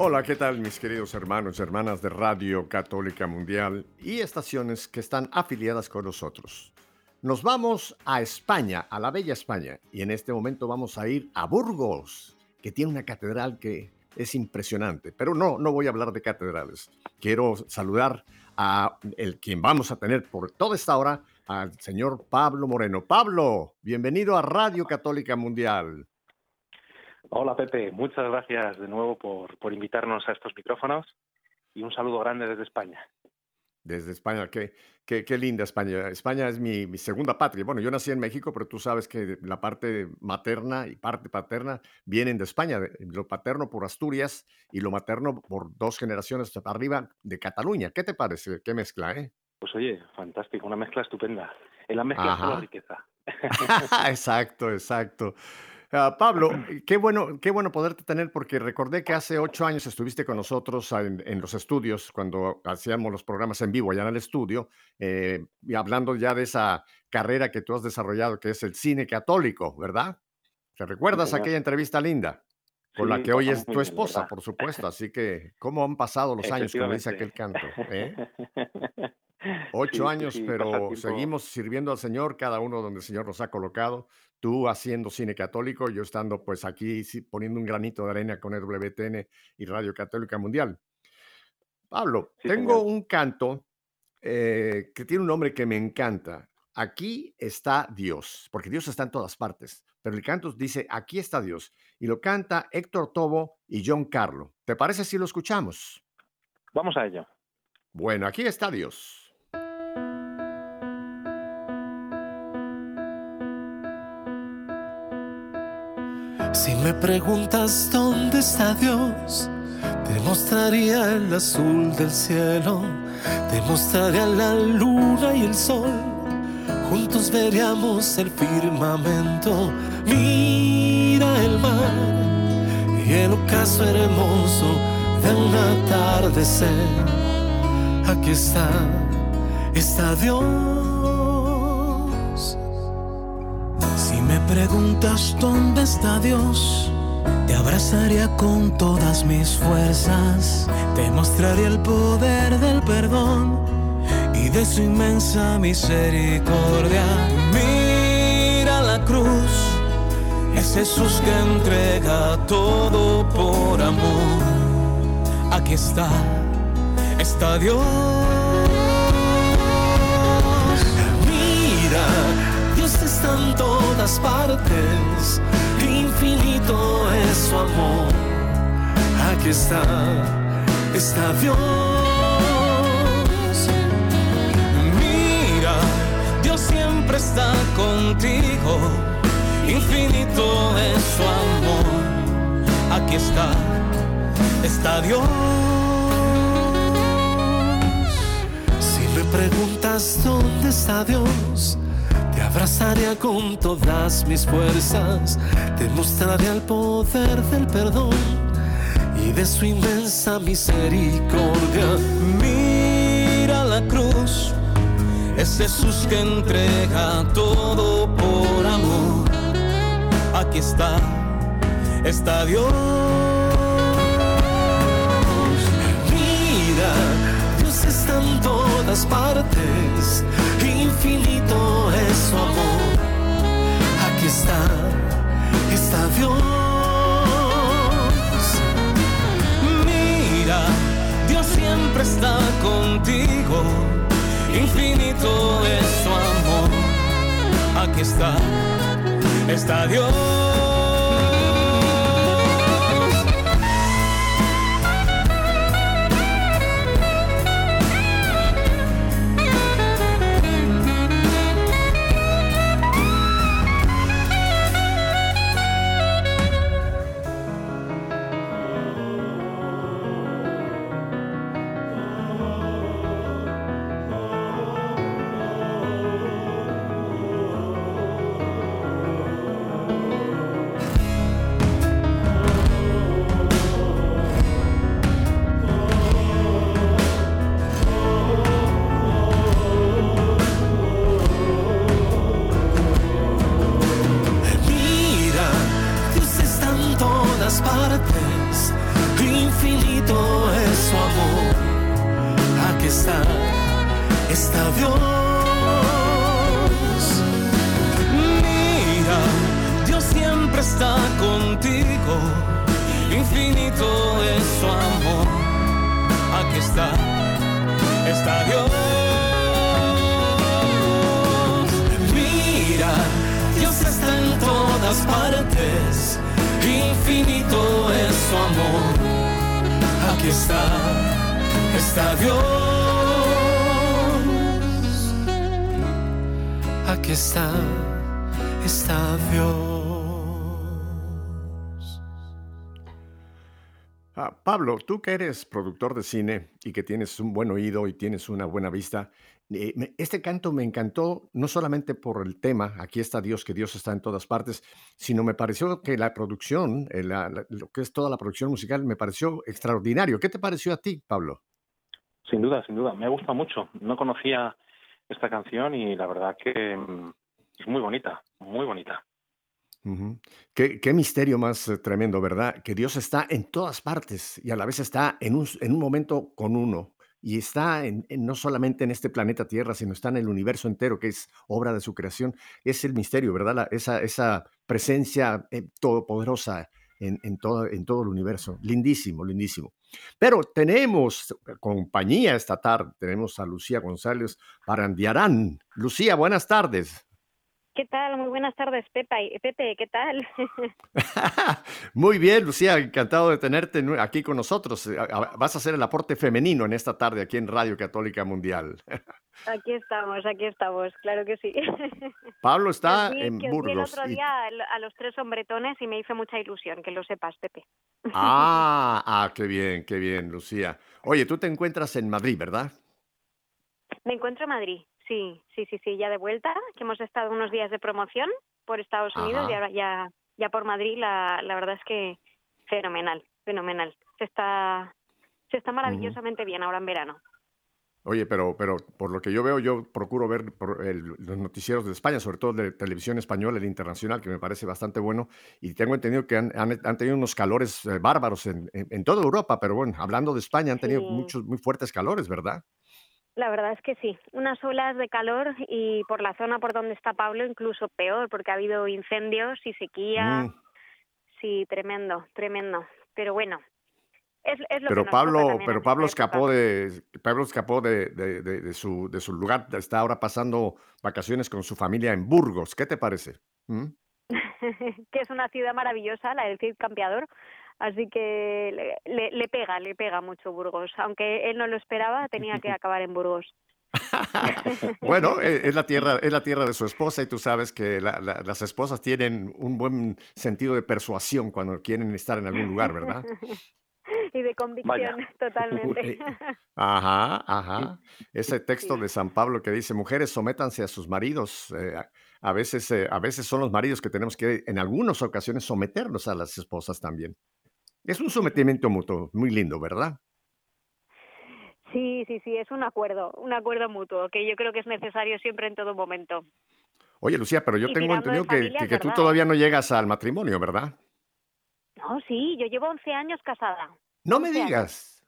Hola, ¿qué tal mis queridos hermanos y hermanas de Radio Católica Mundial y estaciones que están afiliadas con nosotros? Nos vamos a España, a la bella España, y en este momento vamos a ir a Burgos, que tiene una catedral que es impresionante. Pero no, no voy a hablar de catedrales. Quiero saludar a el quien vamos a tener por toda esta hora, al señor Pablo Moreno. Pablo, bienvenido a Radio Católica Mundial. Hola Pepe, muchas gracias de nuevo por, por invitarnos a estos micrófonos y un saludo grande desde España. Desde España, qué, qué, qué linda España. España es mi, mi, segunda patria. Bueno, yo nací en México, pero tú sabes que la parte materna y parte paterna vienen de España. Lo paterno por Asturias y lo materno por dos generaciones arriba de Cataluña. ¿Qué te parece? ¿Qué mezcla, eh? Pues oye, fantástico, una mezcla estupenda. En la mezcla está la riqueza. exacto, exacto. Uh, Pablo, qué bueno, qué bueno poderte tener porque recordé que hace ocho años estuviste con nosotros en, en los estudios cuando hacíamos los programas en vivo allá en el estudio eh, y hablando ya de esa carrera que tú has desarrollado que es el cine católico, ¿verdad? ¿Te recuerdas sí, aquella entrevista linda? Con sí, la que hoy es tu esposa, bien, por supuesto. Así que, ¿cómo han pasado los años, como dice aquel canto? ¿eh? Ocho sí, años, pero seguimos sirviendo al Señor, cada uno donde el Señor nos ha colocado. Tú haciendo cine católico, yo estando pues aquí poniendo un granito de arena con el WTN y Radio Católica Mundial. Pablo, tengo señor. un canto eh, que tiene un nombre que me encanta. Aquí está Dios, porque Dios está en todas partes. Pero el canto dice, aquí está Dios. Y lo canta Héctor Tobo y John Carlo. ¿Te parece si lo escuchamos? Vamos a ello. Bueno, aquí está Dios. Si me preguntas dónde está Dios, te mostraría el azul del cielo, te mostraría la luna y el sol. Juntos veríamos el firmamento, mira el mar y el ocaso hermoso de un atardecer. Aquí está, está Dios. Preguntas dónde está Dios, te abrazaría con todas mis fuerzas, te mostraría el poder del perdón y de su inmensa misericordia. Mira la cruz, es Jesús que entrega todo por amor. Aquí está, está Dios. Mira está en partes, infinito es su amor. Aquí está, está Dios. Mira, Dios siempre está contigo, infinito es su amor. Aquí está, está Dios. Si me preguntas dónde está Dios, te abrazaría con todas mis fuerzas, te mostraría el poder del perdón y de su inmensa misericordia. Mira la cruz, es Jesús que entrega todo por amor. Aquí está, está Dios. Mira, Dios está en todas partes infinito es su amor. Aquí está, está Dios. Mira, Dios siempre está contigo. Infinito es su amor. Aquí está, está Dios. Pablo, tú que eres productor de cine y que tienes un buen oído y tienes una buena vista, eh, este canto me encantó no solamente por el tema, aquí está Dios, que Dios está en todas partes, sino me pareció que la producción, eh, lo que es toda la producción musical, me pareció extraordinario. ¿Qué te pareció a ti, Pablo? Sin duda, sin duda. Me gusta mucho. No conocía esta canción y la verdad que mm, es muy bonita, muy bonita. Ujú. Qué, qué misterio más eh, tremendo, ¿verdad? Que Dios está en todas partes y a la vez está en un, en un momento con uno. Y está en- no solamente en este planeta Tierra, sino está en el universo entero, que es obra de su creación. Es el misterio, ¿verdad? La- esa, esa presencia eh, todopoderosa en, en todo, en todo el universo. Lindísimo, lindísimo. Pero tenemos compañía esta tarde. Tenemos a Lucía González Parandiarán. Lucía, buenas tardes. ¿Qué tal? Muy buenas tardes, Pepa. y- Pepe, ¿qué tal? Muy bien, Lucía, encantado de tenerte aquí con nosotros. Vas a hacer el aporte femenino en esta tarde aquí en Radio Católica Mundial. aquí estamos, aquí estamos, claro que sí. Pablo está en que os vi el Burgos. otro día a los tres hombretones y me hizo mucha ilusión, que lo sepas, Pepe. Ah, ah, qué bien, qué bien, Lucía. Oye, tú te encuentras en Madrid, ¿verdad? Me encuentro en Madrid, sí, sí, sí, sí, ya de vuelta, que hemos estado unos días de promoción por Estados Unidos Ajá. y ahora ya, ya por Madrid, la, la verdad es que fenomenal, fenomenal. Se está, se está maravillosamente bien ahora en verano. Oye, pero, pero por lo que yo veo, yo procuro ver por el- los noticieros de España, sobre todo de televisión española, el internacional, que me parece bastante bueno. Y tengo entendido que han, han- han tenido unos calores eh, bárbaros en, en- en toda Europa, pero bueno, hablando de España, han tenido Sí. muchos, muy fuertes calores, ¿verdad? La verdad es que sí, unas olas de calor y por la zona por donde está Pablo incluso peor, porque ha habido incendios y sequía. Mm. Sí, tremendo, tremendo. Pero bueno, es, es lo Pero que Pablo, pero Pablo escapó de, Pablo escapó de, de- de- de su, de su lugar, está ahora pasando vacaciones con su familia en Burgos. ¿Qué te parece? ¿Mm? que es una ciudad maravillosa, la del Cid Campeador. Así que le, le- le pega, le pega mucho Burgos. Aunque él no lo esperaba, tenía que acabar en Burgos. Bueno, e- es la tierra, es la tierra de su esposa y tú sabes que la- la- las esposas tienen un buen sentido de persuasión cuando quieren estar en algún lugar, ¿verdad? y de convicción, totalmente. Eh, Ajá, ajá. Ese texto Sí. de San Pablo que dice, mujeres, sométanse a sus maridos. eh, a- a veces, eh, a veces son los maridos que tenemos que, en algunas ocasiones, someternos a las esposas también. Es un sometimiento mutuo, muy lindo, ¿verdad? Sí, sí, sí, es un acuerdo, un acuerdo mutuo que yo creo que es necesario siempre en todo momento. Oye, Lucía, pero yo Y tengo entendido que, familia, que- tú todavía ¿eh? no llegas al matrimonio, ¿verdad? No, sí, yo llevo 11 años casada. No me 11 años. digas.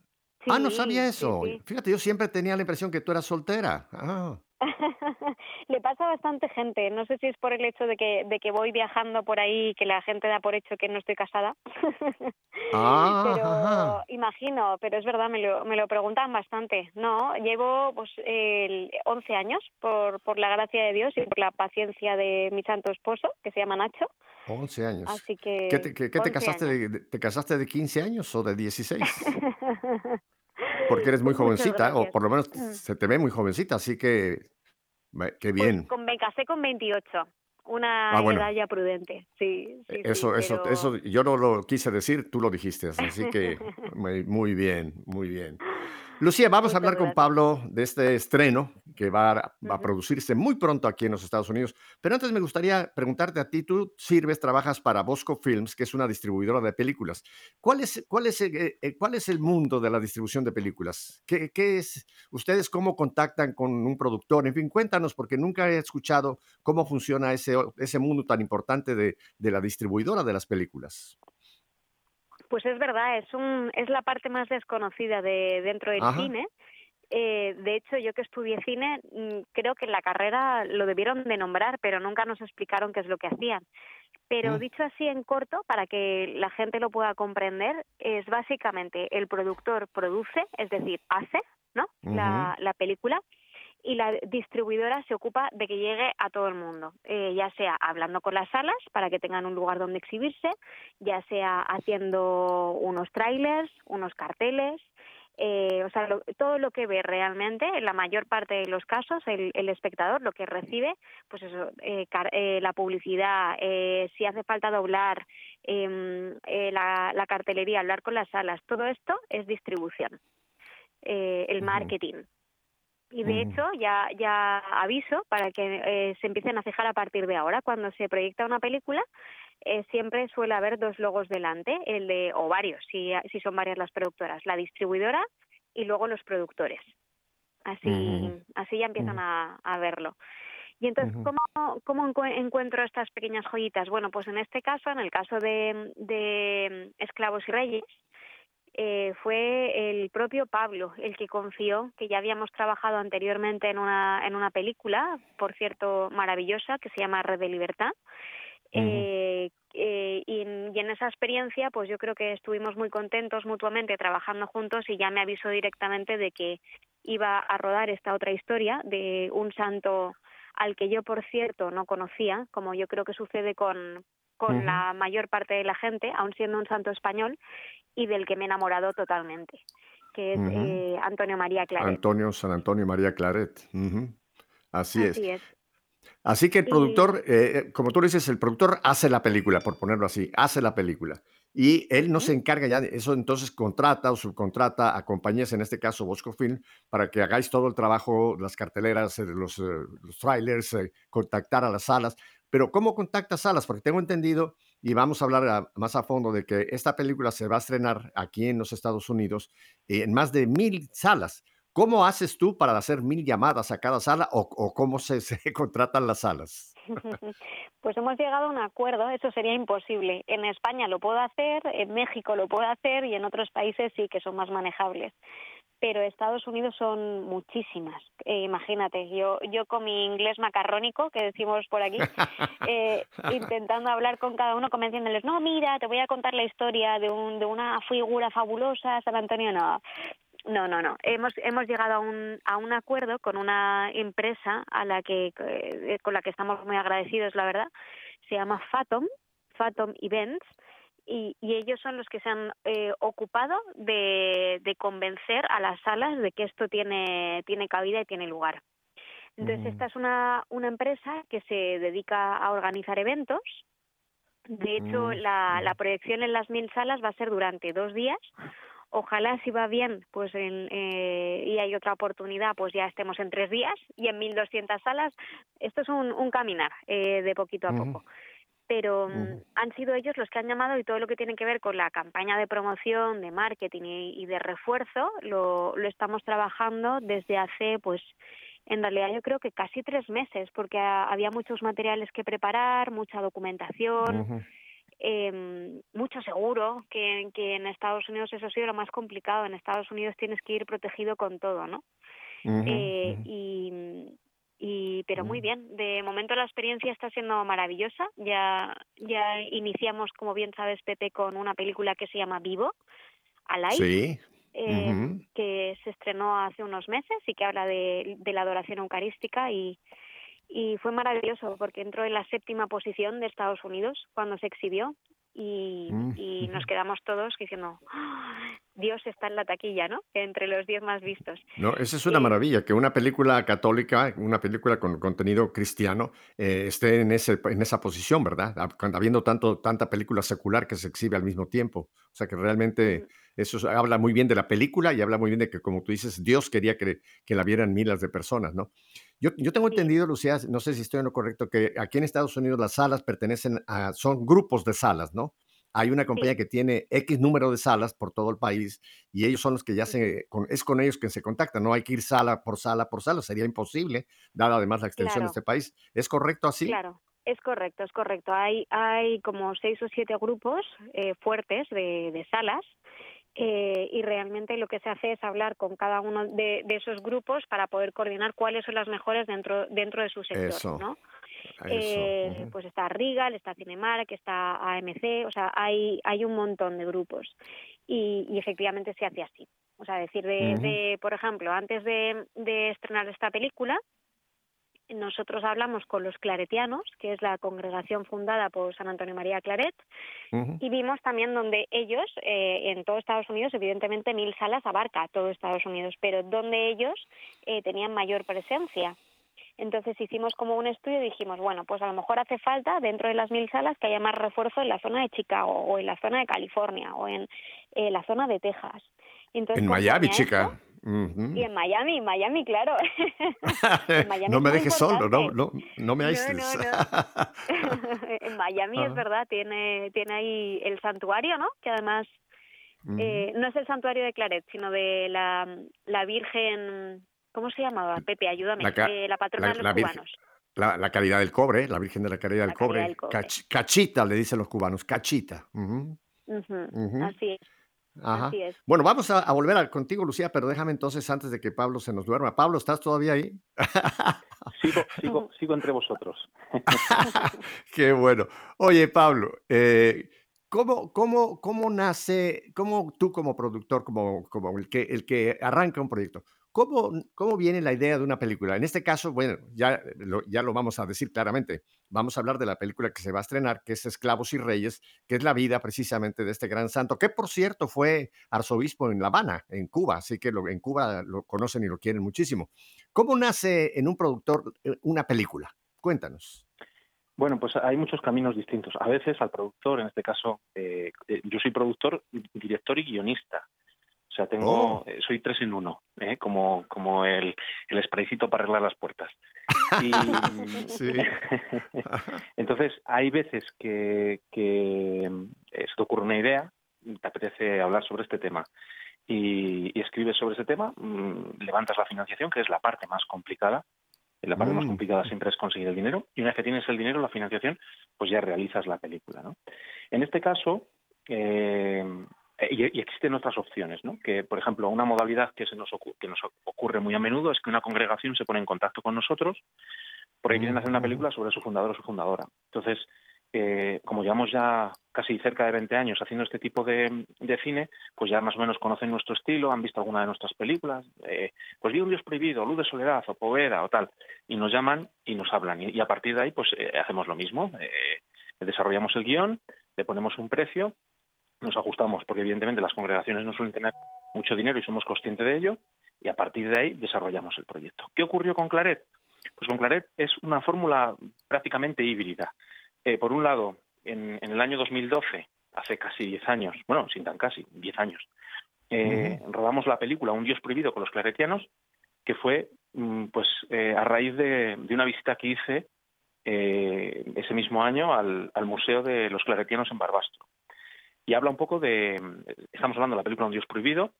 ah, no sabía sí, eso. sí. Fíjate, yo siempre tenía la impresión que tú eras soltera. Ah. Le pasa a bastante gente. No sé si es por el hecho de que, de que voy viajando por ahí y que la gente da por hecho que no estoy casada. Ah, pero imagino, pero es verdad, me lo, me lo preguntan bastante. No, llevo pues el 11 años por, por la gracia de Dios y por la paciencia de mi santo esposo, que se llama Nacho. 11 años. Así que... ¿Qué te, qué- qué te 11 casaste años. de- te casaste de 15 años o de 16? Porque eres muy jovencita, o por lo menos Mm. se te ve muy jovencita, así que qué Pues bien. con, me casé con 28, una Ah, bueno. edad ya prudente, sí, sí, sí, Eso, eso, pero- eso, yo no lo quise decir, tú lo dijiste, así que muy bien, muy bien. Lucía, vamos a hablar con. Pablo de este estreno que va a, va a Ujú. producirse muy pronto aquí en los Estados Unidos. Pero antes me gustaría preguntarte a ti, tú sirves, trabajas para Bosco Films, que es una distribuidora de películas. ¿Cuál es, cuál es, eh, eh, cuál es el mundo de la distribución de películas? ¿Qué, qué es? ¿Ustedes cómo contactan con un productor? En fin, cuéntanos, porque nunca he escuchado cómo funciona ese, ese mundo tan importante de, de la distribuidora de las películas. Pues es verdad, es un es la parte más desconocida de dentro del Ajá. cine. Eh, de hecho, yo que estudié cine, mm, creo que en la carrera lo debieron de nombrar, pero nunca nos explicaron qué es lo que hacían. Pero Mm. dicho así en corto, para que la gente lo pueda comprender, es básicamente el productor produce, es decir, hace, ¿no? la, la película y la distribuidora se ocupa de que llegue a todo el mundo, eh, ya sea hablando con las salas para que tengan un lugar donde exhibirse, ya sea haciendo unos trailers, unos carteles, eh, o sea, lo- todo lo que ve realmente, en la mayor parte de los casos, el, el espectador lo que recibe, pues eso, eh, car- eh, la publicidad, eh, si hace falta doblar, em, eh, la, la cartelería, hablar con las salas, todo esto es distribución, eh, el marketing. Y de hecho, ya, ya aviso para que eh, se empiecen a fijar a partir de ahora. Cuando se proyecta una película, eh, siempre suele haber dos logos delante, el de, o varios, si, si son varias las productoras, la distribuidora y luego los productores. Así, así ya empiezan a, a verlo. Y entonces. ¿cómo, cómo encue- encuentro estas pequeñas joyitas? Bueno, pues en este caso, en el caso de, de Esclavos y Reyes, eh, fue el propio Pablo el que confió que ya habíamos trabajado anteriormente en una, en una película, por cierto, maravillosa, que se llama Red de Libertad. Eh, eh, y, en, y en esa experiencia, pues yo creo que estuvimos muy contentos mutuamente trabajando juntos y ya me avisó directamente de que iba a rodar esta otra historia de un santo al que yo, por cierto, no conocía, como yo creo que sucede con, con Ujú. la mayor parte de la gente, aun siendo un santo español, y del que me he enamorado totalmente, que es Ujú. eh, Antonio María Claret. Antonio, San Antonio María Claret. Ujú. Así es. Así es. Así que el Y- productor, eh, eh, como tú dices, el productor hace la película, por ponerlo así, hace la película. Y él no se encarga ya de eso, entonces contrata o subcontrata a compañías, en este caso Bosco Film, para que hagáis todo el trabajo, las carteleras, eh, los, eh, los trailers, contactar a las salas. Pero ¿cómo contacta salas? Porque tengo entendido, y vamos a hablar a- más a fondo, de que esta película se va a estrenar aquí en los Estados Unidos eh, en más de mil salas. ¿Cómo haces tú para hacer mil llamadas a cada sala o, cómo se, se contratan las salas? Pues hemos llegado a un acuerdo, eso sería imposible. En España lo puedo hacer, en México lo puedo hacer y en otros países sí que son más manejables. Pero Estados Unidos son muchísimas. Eh, imagínate, yo, yo con mi inglés macarrónico, que decimos por aquí, eh, intentando hablar con cada uno, convenciéndoles, no, mira, te voy a contar la historia de, un, de una figura fabulosa, San Antonio, no. No, no, no. Hemos, hemos llegado a un, a un acuerdo con una empresa a la que, eh, con la que estamos muy agradecidos, la verdad. Se llama Fathom, Fathom Events, y, y ellos son los que se han eh, ocupado de, de convencer a las salas de que esto tiene, tiene cabida y tiene lugar. Entonces, Ujú. esta es una, una empresa que se dedica a organizar eventos. De hecho, Mm, la, la mm. proyección en las mil salas va a ser durante dos días. Ojalá si va bien, pues en, eh, y hay otra oportunidad, pues ya estemos en tres días y en 1.200 salas. Esto es un, un caminar eh, de poquito a poco. Pero mm, han sido ellos los que han llamado y todo lo que tiene que ver con la campaña de promoción, de marketing y, y de refuerzo lo, lo estamos trabajando desde hace, pues, en realidad yo creo que casi tres meses, porque ha- había muchos materiales que preparar, mucha documentación, eh, mucho seguro, que, que en Estados Unidos eso ha sido lo más complicado. En Estados Unidos tienes que ir protegido con todo, ¿no? Ujú, Eh, y, y pero muy Mm. bien de momento la experiencia está siendo maravillosa ya ya iniciamos como bien sabes Pepe con una película que se llama Vivo Alive Sí. eh, que se estrenó hace unos meses y que habla de, de la adoración eucarística y y fue maravilloso porque entró en la séptima posición de Estados Unidos cuando se exhibió y, Mm, y nos quedamos todos diciendo "Ah, Dios está en la taquilla, ¿no? Entre los diez más vistos. No, esa es una Eh, maravilla, que una película católica, una película con contenido cristiano, eh, esté en, ese, en esa posición, ¿verdad? Habiendo tanto, tanta película secular que se exhibe al mismo tiempo. O sea que realmente eso es- habla muy bien de la película y habla muy bien de que, como tú dices, Dios quería que, que la vieran miles de personas, ¿no? Yo, yo tengo entendido, Lucía, no sé si estoy en lo correcto, que aquí en Estados Unidos las salas pertenecen a, son grupos de salas, ¿no? Hay una compañía sí. que tiene X número de salas por todo el país y ellos son los que ya se, con- es con ellos que se contactan, no hay que ir sala por sala por sala, sería imposible, dada además la extensión de este país. ¿Es correcto así? Claro, Es correcto, es correcto. Hay, hay como seis o siete grupos eh, fuertes de, de salas eh, y realmente lo que se hace es hablar con cada uno de, de esos grupos para poder coordinar cuáles son las mejores dentro, dentro de su sector, Eso. ¿no? Eh. Pues está Rigal, está Cinemark, está AMC, o sea, hay, hay un montón de grupos y, y efectivamente se hace así. O sea, decir, de, de, por ejemplo, antes de, de estrenar esta película, nosotros hablamos con los claretianos, que es la congregación fundada por San Antonio María Claret, y vimos también donde ellos, eh, en todo Estados Unidos, evidentemente mil salas abarca todo Estados Unidos, pero donde ellos eh, tenían mayor presencia. Entonces hicimos como un estudio y dijimos, bueno, pues a lo mejor hace falta dentro de las mil salas que haya más refuerzo en la zona de Chicago o en la zona de California o en eh, la zona de Texas. Entonces, En conforme Miami, chica. Y en Miami, Miami, claro. Miami no me dejes solo, no, no, no me No, aísles. en Miami es Ajá. verdad, tiene, tiene ahí el santuario, ¿no? Que además eh, no es el santuario de Claret, sino de la, la Virgen, ¿cómo se llamaba? Pepe, ayúdame. La Eh, la patrona la- de los Virgen- cubanos. La, la caridad del cobre, la Virgen de la Caridad del Cobre. del Cobre. Cach- cachita, le dicen los cubanos, cachita. Ujú, ujú. Así es, Ajá. así es. Bueno, vamos a, a volver a- contigo, Lucía, pero déjame entonces, antes de que Pablo se nos duerma. Pablo, ¿estás todavía ahí? Sigo, sigo, sigo entre vosotros. Qué bueno. Oye, Pablo, eh, ¿cómo, cómo, cómo nace, cómo tú como productor, como, como el, que, el que arranca un proyecto, ¿cómo, cómo viene la idea de una película? En este caso, bueno, ya lo, ya lo vamos a decir claramente. Vamos a hablar de la película que se va a estrenar, que es Esclavos y Reyes, que es la vida precisamente de este gran santo, que por cierto fue arzobispo en La Habana, en Cuba, así que en Cuba lo conocen y lo quieren muchísimo. ¿Cómo nace en un productor eh, una película? Cuéntanos. Bueno, pues hay muchos caminos distintos. A veces al productor, en este caso, eh, eh, yo soy productor, director y guionista. O sea, tengo, Oh. eh, soy tres en uno, ¿eh? como, como el, el spraycito para arreglar las puertas. Y, Sí. Entonces, hay veces que, que eh, se te ocurre una idea, te apetece hablar sobre este tema y, y escribes sobre ese tema, mm, levantas la financiación, que es la parte más complicada. La parte más Mm. complicada siempre es conseguir el dinero y una vez que tienes el dinero, la financiación, pues ya realizas la película. ¿no? En este caso, eh, y, y existen otras opciones, ¿no? Que, por ejemplo, una modalidad que, se nos, ocu- que nos ocurre muy a menudo es que una congregación se pone en contacto con nosotros porque quieren hacer una película sobre su fundador o su fundadora. Entonces, eh, como llevamos ya casi cerca de 20 años haciendo este tipo de, de cine, pues ya más o menos conocen nuestro estilo, han visto alguna de nuestras películas, eh, pues vi un Dios prohibido, Luz de Soledad o Poveda o tal, y nos llaman y nos hablan. Y, y a partir de ahí, pues eh, hacemos lo mismo. Eh, desarrollamos el guion, le ponemos un precio, nos ajustamos, porque evidentemente las congregaciones no suelen tener mucho dinero y somos conscientes de ello, y a partir de ahí desarrollamos el proyecto. ¿Qué ocurrió con Claret? Pues con Claret es una fórmula prácticamente híbrida. Eh, por un lado, en, en, el año 2012, hace casi 10 años, bueno, sin tan casi, 10 años, eh, uh -huh. rodamos la película Un Dios prohibido con los claretianos, que fue mm, pues eh, a raíz de, de, una visita que hice eh, ese mismo año al, al, Museo de los Claretianos en Barbastro. Y habla un poco de, estamos hablando de la película Un Dios prohibido,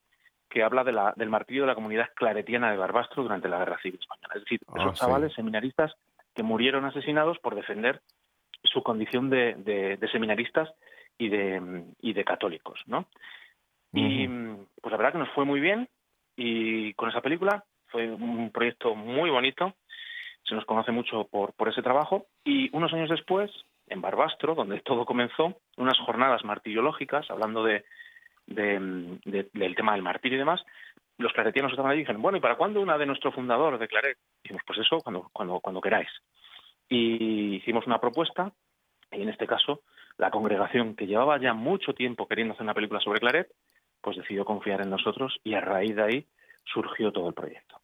que habla de la, del martirio de la comunidad claretiana de Barbastro durante la Guerra Civil Española. Es decir, esos oh, chavales sí. seminaristas que murieron asesinados por defender su condición de, de, de seminaristas y de, y de católicos, ¿no? Uh -huh. Y pues la verdad que nos fue muy bien y con esa película fue un proyecto muy bonito, se nos conoce mucho por, por ese trabajo y unos años después, en Barbastro, donde todo comenzó, unas jornadas martiriológicas, hablando de, de, del tema del martirio y demás, los claretianos estaban ahí y dijeron, bueno, ¿y para cuándo una de nuestro fundador de Claret? Dijimos, pues eso, cuando, cuando, cuando queráis. Y hicimos una propuesta, y en este caso, la congregación que llevaba ya mucho tiempo queriendo hacer una película sobre Claret, pues decidió confiar en nosotros y a raíz de ahí surgió todo el proyecto.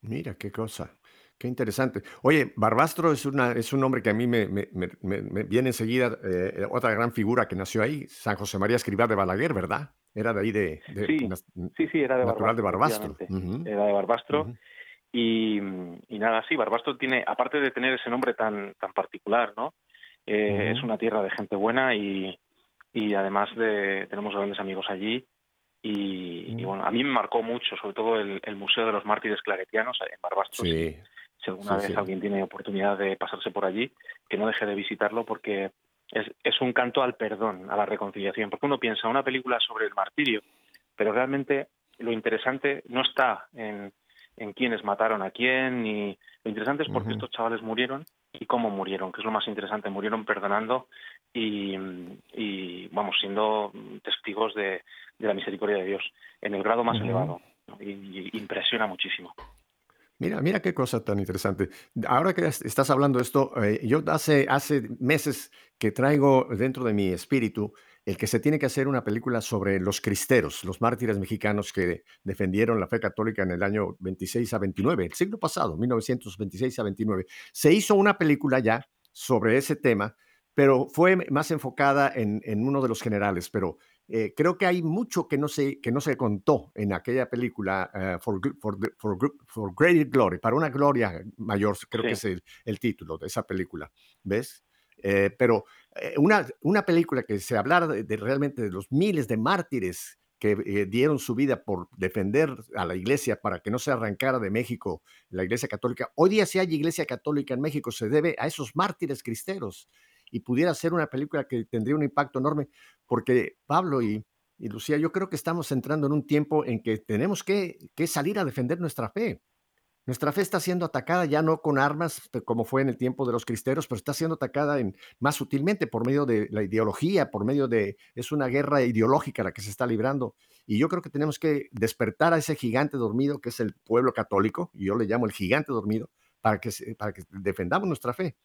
Mira, qué cosa. Qué interesante. Oye, Barbastro es, una, es un nombre que a mí me, me, me, me viene enseguida, eh, otra gran figura que nació ahí, San José María Escribá de Balaguer, ¿verdad? Era de ahí de... de sí, sí, sí, era de natural Barbastro. de Barbastro. Uh -huh. Era de Barbastro. Uh -huh. y, y, nada, sí, Barbastro tiene, aparte de tener ese nombre tan, tan particular, ¿no? Eh, uh -huh. Es una tierra de gente buena y, y además de, tenemos grandes amigos allí. Y, y, bueno, a mí me marcó mucho, sobre todo el, el Museo de los Mártires Claretianos en Barbastro. Sí. Si alguna Sí, vez sí. alguien tiene oportunidad de pasarse por allí, que no deje de visitarlo porque es, es un canto al perdón, a la reconciliación. Porque uno piensa una película sobre el martirio, pero realmente lo interesante no está en, en quiénes mataron a quién, ni lo interesante es por qué Ujú. estos chavales murieron y cómo murieron, que es lo más interesante. Murieron perdonando y, y vamos, siendo testigos de, de la misericordia de Dios en el grado más elevado. ¿no? Y, y impresiona muchísimo. Mira, mira qué cosa tan interesante. Ahora que es- estás hablando de esto, eh, yo hace, hace meses que traigo dentro de mi espíritu el que se tiene que hacer una película sobre los cristeros, los mártires mexicanos que defendieron la fe católica en el año 26 a 29, el siglo pasado, 1926 a 29. Se hizo una película ya sobre ese tema, pero fue más enfocada en, en uno de los generales, pero eh, creo que hay mucho que no se, que no se contó en aquella película eh, for, for, for for Greater Glory, para una gloria mayor, creo que es Sí. el, el título de esa película, ¿ves? Eh, pero eh, una, una película que se hablara de, de realmente de los miles de mártires que eh, dieron su vida por defender a la iglesia para que no se arrancara de México la iglesia católica. Hoy día si hay iglesia católica en México se debe a esos mártires cristeros y pudiera ser una película que tendría un impacto enorme porque Pablo y, Lucía, yo creo que estamos entrando en un tiempo en que tenemos que, que salir a defender nuestra fe. Nuestra fe está siendo atacada ya no con armas pe- como fue en el tiempo de los cristeros, pero está siendo atacada en, más sutilmente por medio de la ideología, por medio de... Es una guerra ideológica la que se está librando. Y yo creo que tenemos que despertar a ese gigante dormido que es el pueblo católico, y yo le llamo el gigante dormido, para que, para que defendamos nuestra fe.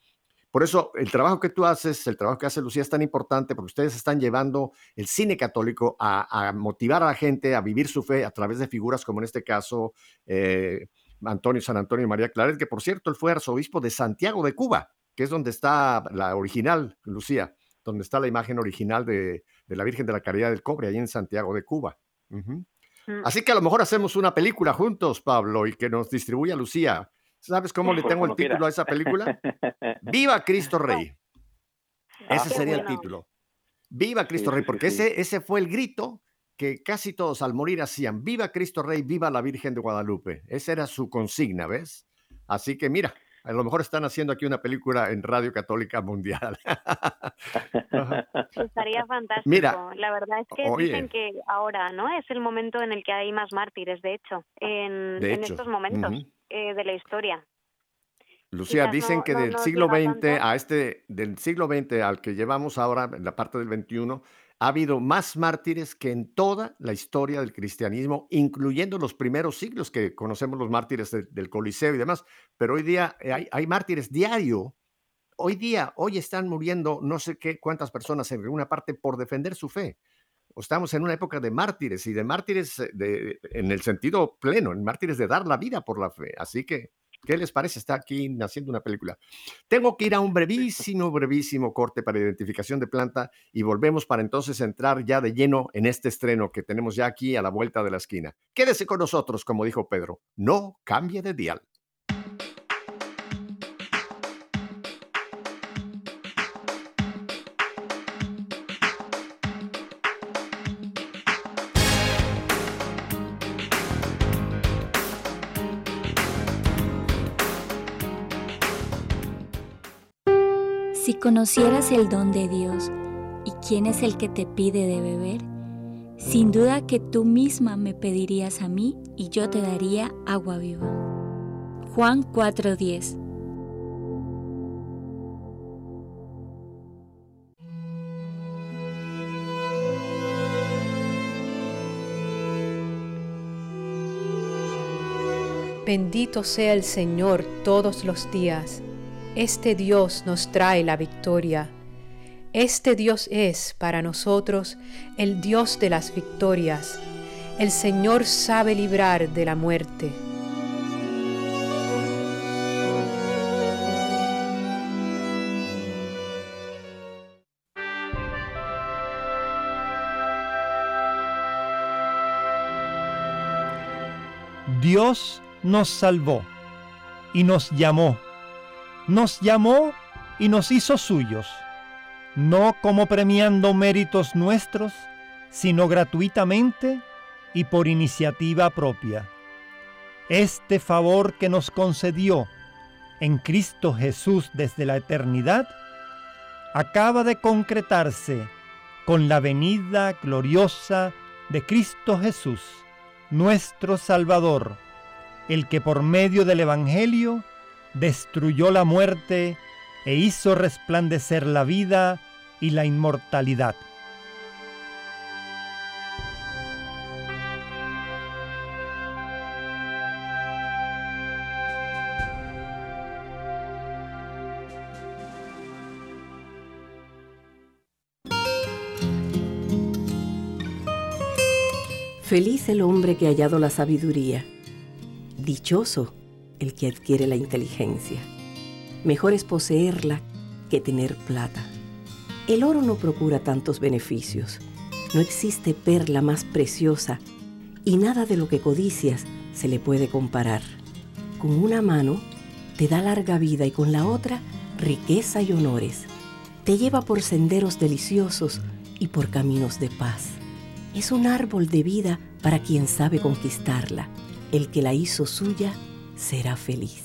Por eso el trabajo que tú haces, el trabajo que hace Lucía es tan importante porque ustedes están llevando el cine católico a, a motivar a la gente a vivir su fe a través de figuras como en este caso eh, Antonio San Antonio y María Claret, que por cierto él fue arzobispo de Santiago de Cuba, que es donde está la original, Lucía, donde está la imagen original de, de la Virgen de la Caridad del Cobre, ahí en Santiago de Cuba. Mm. Así que a lo mejor hacemos una película juntos, Pablo, y que nos distribuya Lucía. ¿Sabes cómo le tengo el título a esa película? Viva Cristo Rey. Ese qué sería el título. Viva Cristo Sí, Rey, porque sí. ese, ese fue el grito que casi todos al morir hacían. Viva Cristo Rey, viva la Virgen de Guadalupe. Esa era su consigna, ¿ves? Así que mira, a lo mejor están haciendo aquí una película en Radio Católica Mundial. Estaría fantástico. Mira, la verdad es que oye. dicen que ahora, ¿no? Es el momento en el que hay más mártires, de hecho, en, De en hecho, estos momentos ujú. Eh, de la historia. Lucía, Quizás dicen no- que no del siglo XX tanto. a este, del siglo XX al que llevamos ahora, en la parte del XXI, ha habido más mártires que en toda la historia del cristianismo, incluyendo los primeros siglos que conocemos los mártires de- del Coliseo y demás. Pero hoy día eh, hay, hay mártires diario. Hoy día, hoy están muriendo no sé qué cuántas personas en alguna parte por defender su fe. O Estamos en una época de mártires y de mártires eh, de, en el sentido pleno, en mártires de dar la vida por la fe. Así que, ¿qué les parece? Está aquí naciendo una película. Tengo que ir a un brevísimo, brevísimo corte para identificación de planta y volvemos para entonces entrar ya de lleno en este estreno que tenemos ya aquí a la vuelta de la esquina. Quédese con nosotros, como dijo Pedro. No cambie de dial. Si conocieras el don de Dios y quién es el que te pide de beber, sin duda que tú misma me pedirías a mí y yo te daría agua viva. Juan 4:10 Bendito sea el Señor todos los días. Este Dios nos trae la victoria. Este Dios es para nosotros el Dios de las victorias. El Señor sabe librar de la muerte. Dios nos salvó y nos llamó. Nos llamó y nos hizo suyos, no como premiando méritos nuestros, sino gratuitamente y por iniciativa propia. Este favor que nos concedió en Cristo Jesús desde la eternidad, acaba de concretarse con la venida gloriosa de Cristo Jesús, nuestro Salvador, el que por medio del Evangelio destruyó la muerte e hizo resplandecer la vida y la inmortalidad. Feliz el hombre que ha hallado la sabiduría. Dichoso el que adquiere la inteligencia. Mejor es poseerla que tener plata. El oro no procura tantos beneficios. No existe perla más preciosa y nada de lo que codicias se le puede comparar. Con una mano te da larga vida y con la otra riqueza y honores. Te lleva por senderos deliciosos y por caminos de paz es un árbol de vida para quien sabe conquistarla. El que la hizo suya será feliz.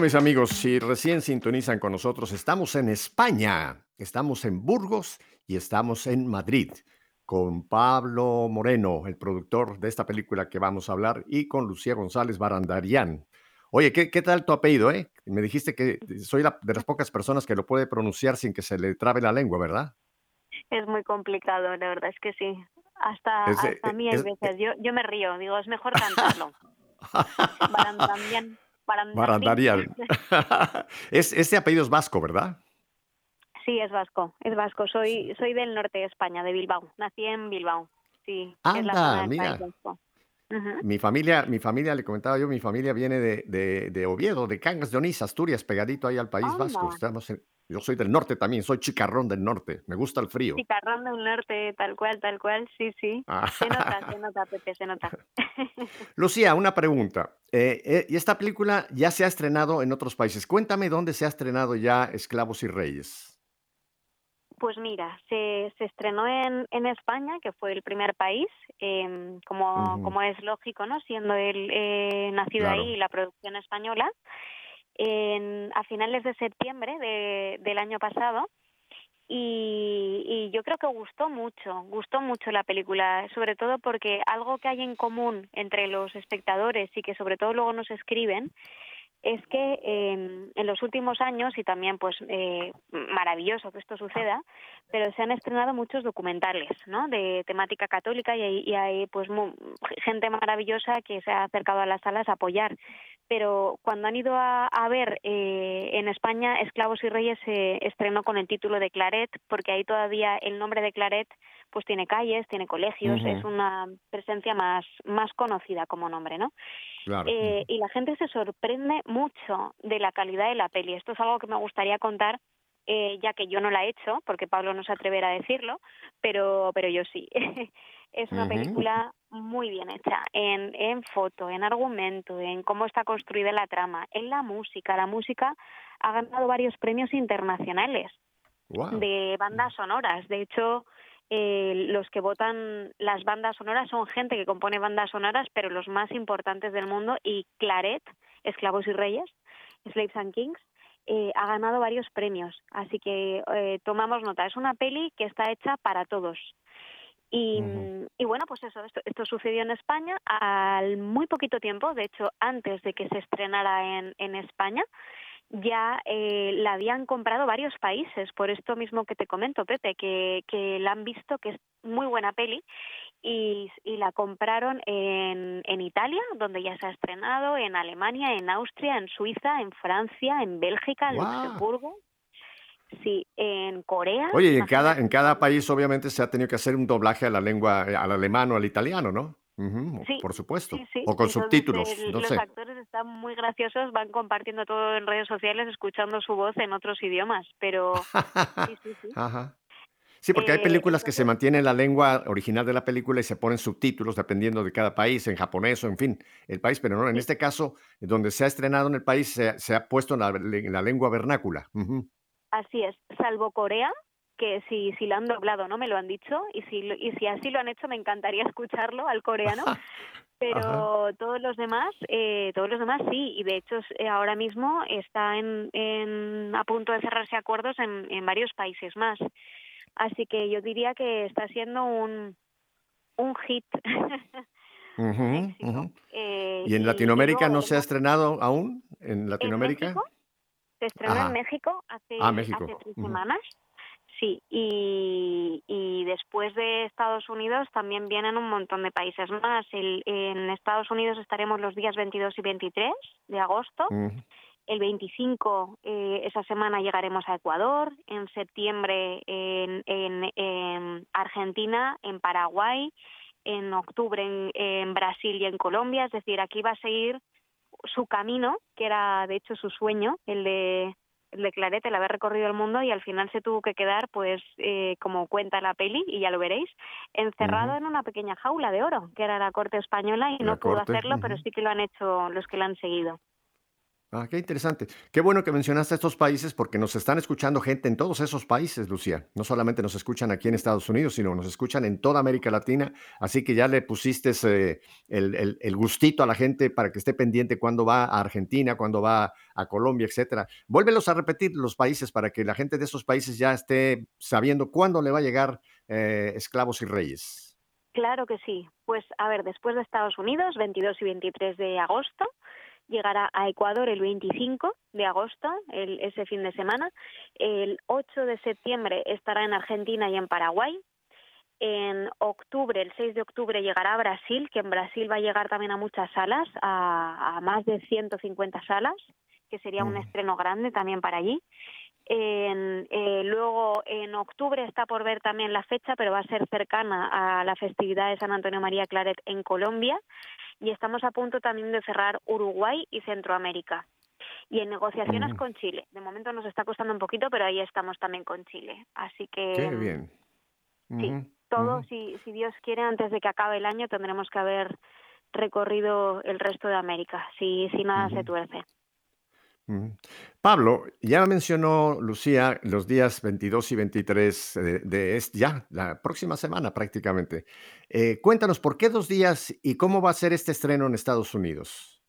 Mis amigos, si recién sintonizan con nosotros, estamos en España, estamos en Burgos y estamos en Madrid con Pablo Moreno, el productor de esta película que vamos a hablar, y con Lucía González Barandarian. Oye, ¿qué, qué tal tu apellido, eh? Me dijiste que soy de las pocas personas que lo puede pronunciar sin que se le trabe la lengua, ¿verdad? Es muy complicado, la verdad es que sí. Hasta, hasta a mí hay veces. Yo, yo me río, digo, es mejor cantarlo. Barandarian. Barandarian. es, este apellido es vasco, ¿verdad? Sí, es vasco, es vasco. Soy, soy del norte de España, de Bilbao. Nací en Bilbao. Sí, Anda, mira. Mi familia, mi familia, le comentaba yo, mi familia viene de, de, de Oviedo, de Cangas de Onís, Asturias, pegadito ahí al País Vasco. Estamos en, yo soy del norte también, soy chicarrón del norte, me gusta el frío. Chicarrón del norte, tal cual, tal cual, sí, sí. Ah. Se nota, se nota, Pepe, se nota. Lucía, una pregunta. Eh, eh, y esta película ya se ha estrenado en otros países. Cuéntame dónde se ha estrenado ya Esclavos y Reyes. Pues mira, se, se estrenó en, en, España, que fue el primer país, em, como, como es lógico, ¿no? Siendo él eh, nacido ahí y la producción española. En, a finales de septiembre de, del año pasado. Y, y, yo creo que gustó mucho, gustó mucho la película, sobre todo porque algo que hay en común entre los espectadores y que sobre todo luego nos escriben es que eh, en los últimos años, y también pues eh, maravilloso que esto suceda, pero se han estrenado muchos documentales ¿no? de temática católica y hay, y hay pues gente maravillosa que se ha acercado a las salas a apoyar. Pero cuando han ido a, a ver eh, en España, Esclavos y Reyes se estrenó con el título de Claret, porque ahí todavía el nombre de Claret pues tiene calles, tiene colegios, es una presencia más, más conocida como nombre, ¿no? Eh, y la gente se sorprende mucho de la calidad de la peli. Esto es algo que me gustaría contar, eh, ya que yo no la he hecho, porque Pablo no se atreverá a decirlo, pero, pero yo sí. es una película muy bien hecha en, en foto, en argumento, en cómo está construida la trama, en la música. La música ha ganado varios premios internacionales de bandas sonoras. De hecho, eh, los que votan las bandas sonoras son gente que compone bandas sonoras, pero los más importantes del mundo, y Claret, Esclavos y Reyes, Slaves and Kings, eh, ha ganado varios premios. Así que eh, tomamos nota. Es una peli que está hecha para todos. Y, y bueno, pues eso, esto, esto, sucedió en España al muy poquito tiempo, de hecho, antes de que se estrenara en, en España ya eh, la habían comprado varios países, por esto mismo que te comento, Pepe, que, que la han visto que es muy buena peli y, y la compraron en, en Italia, donde ya se ha estrenado, en Alemania, en Austria, en Suiza, en Francia, en Bélgica, en Luxemburgo. Sí, en Corea. Oye, en cada, en cada país obviamente se ha tenido que hacer un doblaje a la lengua, al alemán o al italiano, ¿no? Sí, por supuesto. o con subtítulos. los actores están muy graciosos, van compartiendo todo en redes sociales, escuchando su voz en otros idiomas, pero sí, sí, sí. Sí, porque hay Eh, películas que se mantienen la lengua original de la película y se ponen subtítulos dependiendo de cada país, en japonés o en fin, el país, pero no, en este caso, donde se ha estrenado en el país, se, ha- se ha puesto en la, en la lengua vernácula. Así es, salvo Corea, que si, si lo han doblado, ¿no? Me lo han dicho, y si, y si así lo han hecho, me encantaría escucharlo al coreano, Ajá. pero todos los demás, eh, todos los demás sí, y de hecho eh, ahora mismo está en, en- a punto de cerrarse acuerdos en, en varios países más. Así que yo diría que está siendo un, un hit. Eh, ¿Y en y- Latinoamérica no se ha estrenado aún? ¿En en Latinoamérica? México se estrenó Ajá. en México hace, Ah, México. hace tres semanas. Sí, y, y después de Estados Unidos también vienen un montón de países más. El- en Estados Unidos estaremos los días 22 y 23 de agosto. Ujú. El 25, eh, esa semana llegaremos a Ecuador. En septiembre en, en- en Argentina, en Paraguay. En octubre en, en Brasil y en Colombia. Es decir, aquí va a seguir su camino, que era de hecho su sueño, el de, el de Claret, el haber recorrido el mundo y al final se tuvo que quedar, pues, eh, como cuenta la peli, y ya lo veréis, encerrado en una pequeña jaula de oro, que era la corte española y La no pudo hacerlo, pero sí que lo han hecho los que lo han seguido. Ah, qué interesante. Qué bueno que mencionaste estos países porque nos están escuchando gente en todos esos países, Lucía. No solamente nos escuchan aquí en Estados Unidos, sino nos escuchan en toda América Latina. Así que ya le pusiste eh, el, el- gustito a la gente para que esté pendiente cuando va a Argentina, cuando va a Colombia, etcétera. Vuélvelos a repetir los países para que la gente de esos países ya esté sabiendo cuándo le va a llegar eh, Esclavos y Reyes. Claro que sí. Pues a ver, después de Estados Unidos, 22 y 23 de agosto, llegará a Ecuador el 25 de agosto, el- ese fin de semana. El 8 de septiembre estará en Argentina y en Paraguay. En octubre, el 6 de octubre, llegará a Brasil, que en Brasil va a llegar también a muchas salas, a, a más de 150 salas, que sería un Mm. estreno grande también para allí. En, eh, luego, en octubre está por ver también la fecha, pero va a ser cercana a la festividad de San Antonio María Claret en Colombia. Y estamos a punto también de cerrar Uruguay y Centroamérica. Y en negociaciones Ujú. con Chile. De momento nos está costando un poquito, pero ahí estamos también con Chile. Así que Qué bien. sí, todo, si, si Dios quiere, antes de que acabe el año tendremos que haber recorrido el resto de América, si, si nada se tuerce. Pablo, ya mencionó Lucía los días 22 y 23 de, de es- ya la próxima semana prácticamente. Eh, cuéntanos, ¿por qué dos días y cómo va a ser este estreno en Estados Unidos?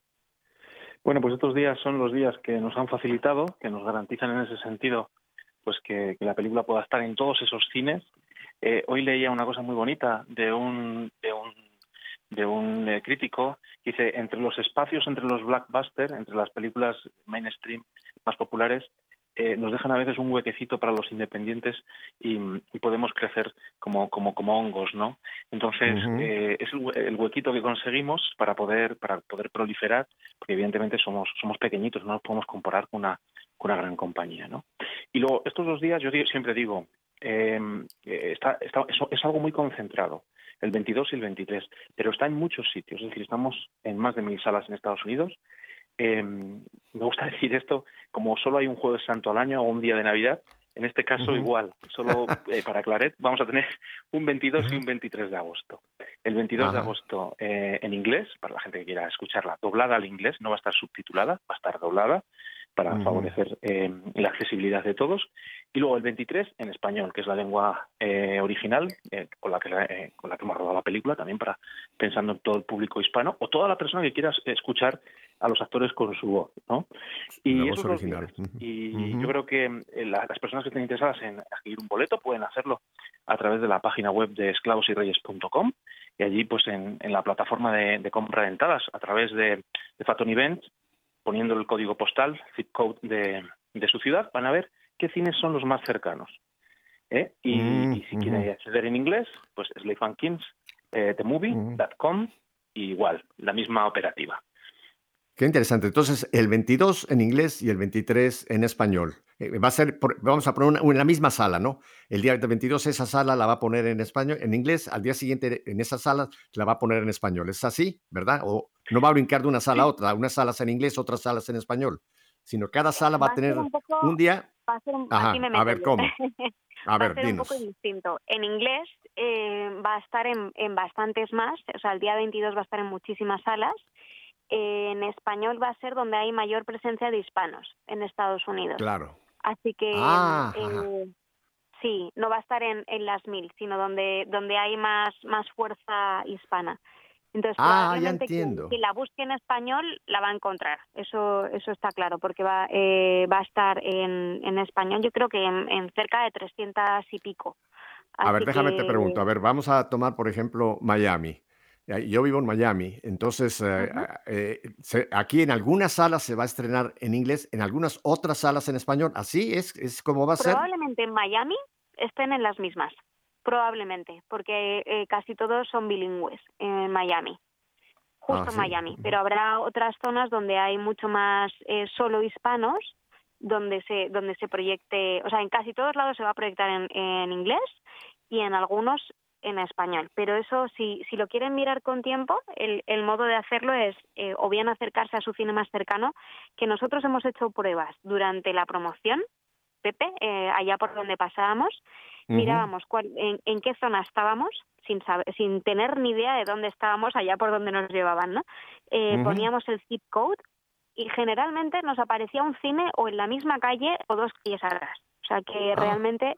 Bueno, pues estos días son los días que nos han facilitado, que nos garantizan en ese sentido pues que, que la película pueda estar en todos esos cines. Eh, hoy leía una cosa muy bonita de un, de un, de un eh, crítico que dice, entre los espacios, entre los blockbusters, entre las películas mainstream más populares, eh, nos dejan a veces un huequecito para los independientes y, y podemos crecer como, como, como hongos, ¿no? Entonces, eh, es el, hue- el huequito que conseguimos para poder, para poder proliferar, porque evidentemente somos, somos pequeñitos, no nos podemos comparar con una, con una gran compañía, ¿no? Y luego, estos dos días, yo siempre digo, eh, está, está- es, es algo muy concentrado, el 22 y el 23, pero está en muchos sitios, es decir, estamos en más de mil salas en Estados Unidos. Eh, me gusta decir esto, como solo hay un jueves santo al año o un día de Navidad, en este caso igual, solo eh, para Claret vamos a tener un 22 y un 23 de agosto. El 22 de agosto eh, en inglés, para la gente que quiera escucharla, doblada al inglés, no va a estar subtitulada, va a estar doblada para favorecer eh, la accesibilidad de todos. Y luego el 23 en español, que es la lengua eh, original eh, con, la que, eh, con la que hemos rodado la película, también para pensando en todo el público hispano o toda la persona que quiera escuchar a los actores con su voz, ¿no? Y La voz original. Y yo creo que eh, la- las personas que estén interesadas en adquirir un boleto pueden hacerlo a través de la página web de esclavosyreyes.com y allí pues en, en la plataforma de, de compra de entradas a través de, de Faton Events, poniendo el código postal, zip code de, de su ciudad, van a ver qué cines son los más cercanos. ¿eh? Y, Mm, y si ujú. quieren acceder en inglés, pues Slave and Kings, eh, themovie.com, y igual, la misma operativa. Qué interesante. Entonces, el 22 en inglés y el 23 en español. Eh, Va a ser, por- vamos a poner una, en la misma sala, ¿no? El día del 22 esa sala la va a poner en español, en inglés, al día siguiente en esa sala la va a poner en español. ¿Es así, verdad? O no va a brincar de una sala a otra, unas salas en inglés, otras salas en español, sino cada sala va a tener un poco- un día. Va a ser un- Ajá, aquí me a ver, yo. ¿cómo? A va ver, a ser dinos. un poco distinto. En inglés eh, va a estar en, en bastantes más, o sea, el día 22 va a estar en muchísimas salas. Eh, en español va a ser donde hay mayor presencia de hispanos en Estados Unidos. Claro. Así que Ah, eh, sí, no va a estar en, en las mil, sino donde donde hay más más fuerza hispana. Entonces, Ah, ya probablemente entiendo. quien la busque en español la va a encontrar. Eso eso está claro, porque va eh, va a estar en, en español. Yo creo que en, en cerca de 300 y pico. A ver, déjame te pregunto. A ver, vamos a tomar, por ejemplo, Miami. Yo vivo en Miami, entonces eh, se- aquí en algunas salas se va a estrenar en inglés, en algunas otras salas en español. ¿Así es, es como va a ser? Probablemente en Miami estén en las mismas. Probablemente, porque eh, casi todos son bilingües en Miami. Justo Ah, en sí. Miami. Pero habrá otras zonas donde hay mucho más eh, solo hispanos, donde se, donde se proyecte, o sea, en casi todos lados se va a proyectar en, en inglés y en algunos en español. Pero eso, si, si lo quieren mirar con tiempo, el, el modo de hacerlo es eh, o bien acercarse a su cine más cercano, que nosotros hemos hecho pruebas durante la promoción, Pepe, eh, allá por donde pasábamos, Mirábamos cuál- en, en qué zona estábamos, sin, saber, sin tener ni idea de dónde estábamos, allá por donde nos llevaban, ¿no? Eh. Poníamos el zip code y generalmente nos aparecía un cine o en la misma calle o dos calles atrás. O sea que Ah. realmente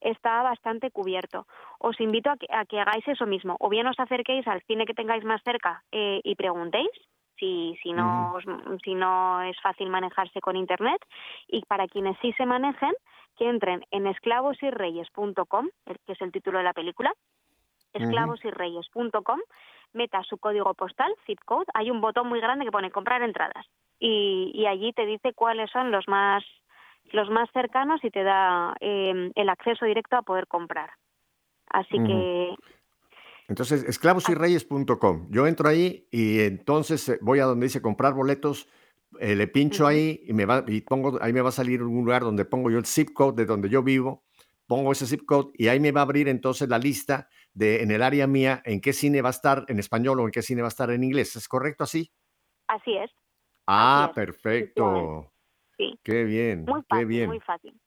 está bastante cubierto. Os invito a que, a que hagáis eso mismo. O bien os acerquéis al cine que tengáis más cerca eh, y preguntéis si, si, no, si no es fácil manejarse con Internet. Y para quienes sí se manejen, que entren en esclavosyreyes.com, que es el título de la película, esclavosyreyes.com, meta su código postal, zip code, hay un botón muy grande que pone comprar entradas y, y allí te dice cuáles son los más los más cercanos y te da eh, el acceso directo a poder comprar. Así que Entonces, esclavosyreyes.com. Yo entro ahí y entonces eh, voy a donde dice comprar boletos, eh, le pincho ahí y me va y pongo ahí me va a salir un lugar donde pongo yo el zip code de donde yo vivo, pongo ese zip code y ahí me va a abrir entonces la lista de en el área mía en qué cine va a estar en español o en qué cine va a estar en inglés. ¿Es correcto así? así es, Ah, es, perfecto. sí. Qué bien, Muy qué fácil, bien. muy fácil.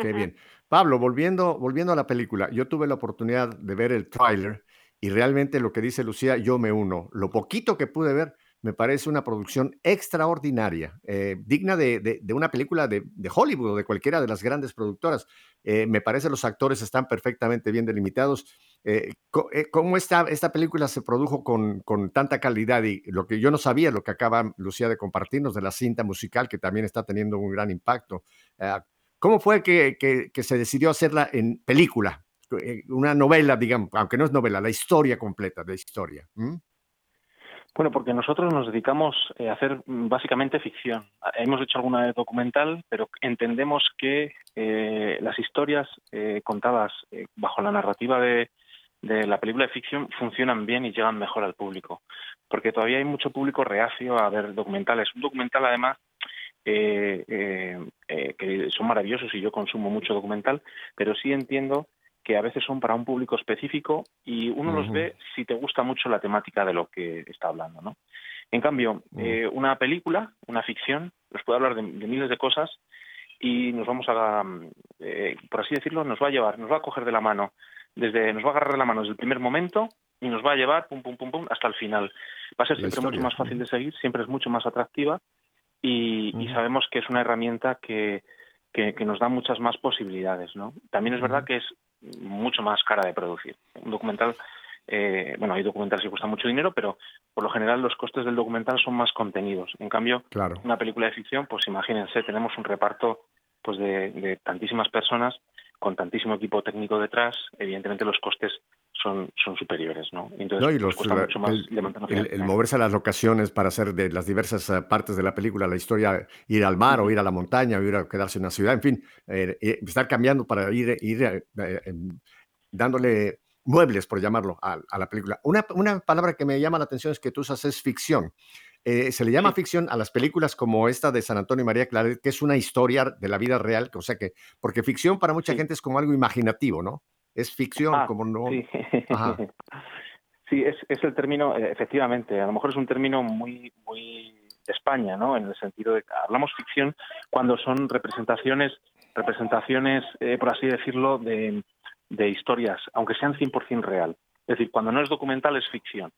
Qué bien. Pablo, volviendo, volviendo a la película, yo tuve la oportunidad de ver el tráiler y realmente lo que dice Lucía, yo me uno. Lo poquito que pude ver me parece una producción extraordinaria, eh, digna de, una película de, Hollywood o de cualquiera de las grandes productoras. Eh, me parece los actores están perfectamente bien delimitados. Eh, ¿Cómo esta, esta película se produjo con, con tanta calidad? Y lo que yo no sabía, lo que acaba Lucía de compartirnos de la cinta musical, que también está teniendo un gran impacto. ¿Cómo fue que, que- que se decidió hacerla en película? Eh, Una novela, digamos, aunque no es novela, la historia completa de historia. Bueno, porque nosotros nos dedicamos eh, a hacer mm, básicamente ficción. Ah, Hemos hecho alguna de documental, pero entendemos que eh, las historias contadas bajo la narrativa de, de la película de ficción funcionan bien y llegan mejor al público. Porque todavía hay mucho público reacio a ver documentales. Un documental, además, que son maravillosos y yo consumo mucho documental, pero sí entiendo que a veces son para un público específico y uno los ve si te gusta mucho la temática de lo que está hablando, ¿no? En cambio, eh, una película, una ficción, nos puede hablar de, de miles de cosas y nos vamos a, eh, por así decirlo, nos va a llevar, nos va a coger de la mano, desde, nos va a agarrar de la mano desde el primer momento y nos va a llevar pum pum pum pum hasta el final. Va a ser La siempre historia. mucho más fácil de seguir, siempre es mucho más atractiva y, y sabemos que es una herramienta que, que, que nos da muchas más posibilidades, ¿no? También es verdad que es mucho más cara de producir. Un documental, eh, bueno, hay documentales que cuestan mucho dinero, pero por lo general los costes del documental son más contenidos. En cambio, Claro. una película de ficción, pues imagínense, tenemos un reparto pues de, de tantísimas personas con tantísimo equipo técnico detrás, evidentemente los costes son, son superiores, ¿no? Entonces, No, y los- la- mucho más el, el- el moverse a las locaciones para hacer de las diversas eh, partes de la película, la historia, ir al mar o ir a la montaña o ir a quedarse en una ciudad, en fin, eh, eh, estar cambiando para ir, ir eh, eh, dándole muebles, por llamarlo, a, a la película. Una, una palabra que me llama la atención es que tú usas es ficción. Eh, se le llama ficción a las películas como esta de San Antonio y María Claret, que es una historia de la vida real, o sea que, porque ficción para mucha gente es como algo imaginativo, ¿no? Es ficción, Ah, como no. Sí, Ajá. Sí, es, es el término, eh, efectivamente, a lo mejor es un término muy, muy de España, ¿no? En el sentido de que hablamos ficción cuando son representaciones representaciones, eh, por así decirlo, de, de historias, aunque sean 100% real. Es decir, cuando no es documental es ficción.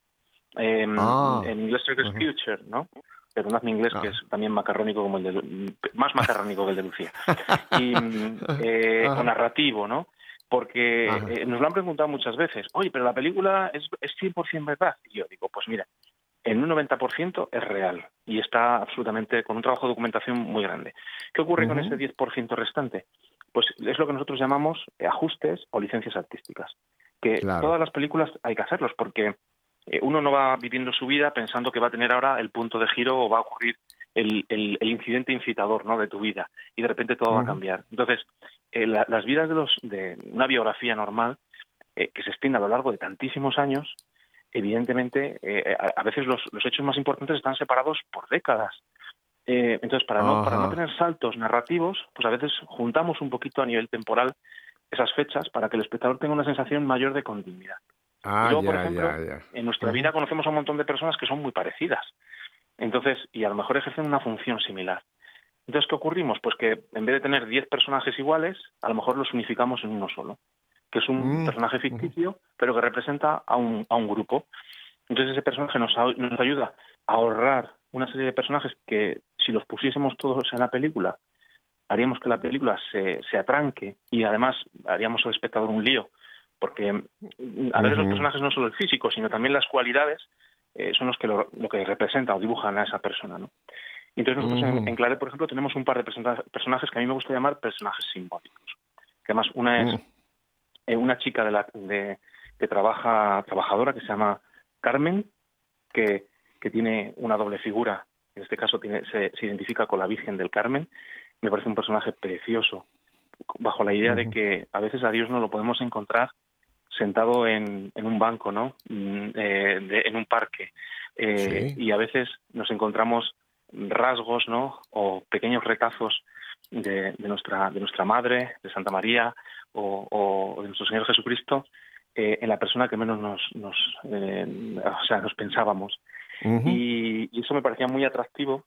Em, Ah, En inglés creo que es future, ¿no? Perdonad mi inglés, que Ah. es también macarrónico como el de... Más macarrónico que el de Lucía. Y, mm, eh, o narrativo, ¿no? Porque eh, nos lo han preguntado muchas veces. Oye, pero la película es, es 100% verdad. Y yo digo, pues mira, en un 90% es real y está absolutamente con un trabajo de documentación muy grande. ¿Qué ocurre con ese 10% restante? Pues es lo que nosotros llamamos ajustes o licencias artísticas. Que Claro. todas las películas hay que hacerlos porque eh, uno no va viviendo su vida pensando que va a tener ahora el punto de giro o va a ocurrir el, el- el incidente incitador ¿no? de tu vida y de repente todo va a cambiar. Entonces, eh, la- las vidas de, los, de una biografía normal eh, que se extiende a lo largo de tantísimos años, evidentemente, eh, a, a veces los, los hechos más importantes están separados por décadas. Entonces, para no, para no tener saltos narrativos, pues a veces juntamos un poquito a nivel temporal esas fechas para que el espectador tenga una sensación mayor de continuidad. Ah, luego, por ejemplo, ya, ya. En nuestra vida conocemos a un montón de personas que son muy parecidas. Entonces, y a lo mejor ejercen una función similar. Entonces, ¿qué ocurrimos? Pues que en vez de tener 10 personajes iguales, a lo mejor los unificamos en uno solo, que es un Mm, personaje ficticio, pero que representa a un, a un grupo. Entonces, ese personaje nos, ayuda a ahorrar una serie de personajes que, si los pusiésemos todos en la película, haríamos que la película se, se atranque y además haríamos al espectador un lío, porque mm, a veces los Ujú. personajes no solo el físico, sino también las cualidades eh, son los que lo, lo que representan o dibujan a esa persona, ¿no? Y entonces nosotros en, Ujú. en Claret, por ejemplo, tenemos un par de personajes que a mí me gusta llamar personajes simbólicos. Que además una es Mm. eh, una chica de la, de, que trabaja, trabajadora que se llama Carmen, que, que tiene una doble figura. En este caso tiene, se, se identifica con la Virgen del Carmen. Me parece un personaje precioso, bajo la idea de que a veces a Dios no lo podemos encontrar sentado en, en un banco, ¿no? Mm, eh, de- en un parque. Eh, Sí. Y a veces nos encontramos rasgos, ¿no? O pequeños retazos de, de nuestra de nuestra madre, de Santa María o, o de nuestro Señor Jesucristo eh, en la persona que menos nos nos eh, o sea nos pensábamos y eso me parecía muy atractivo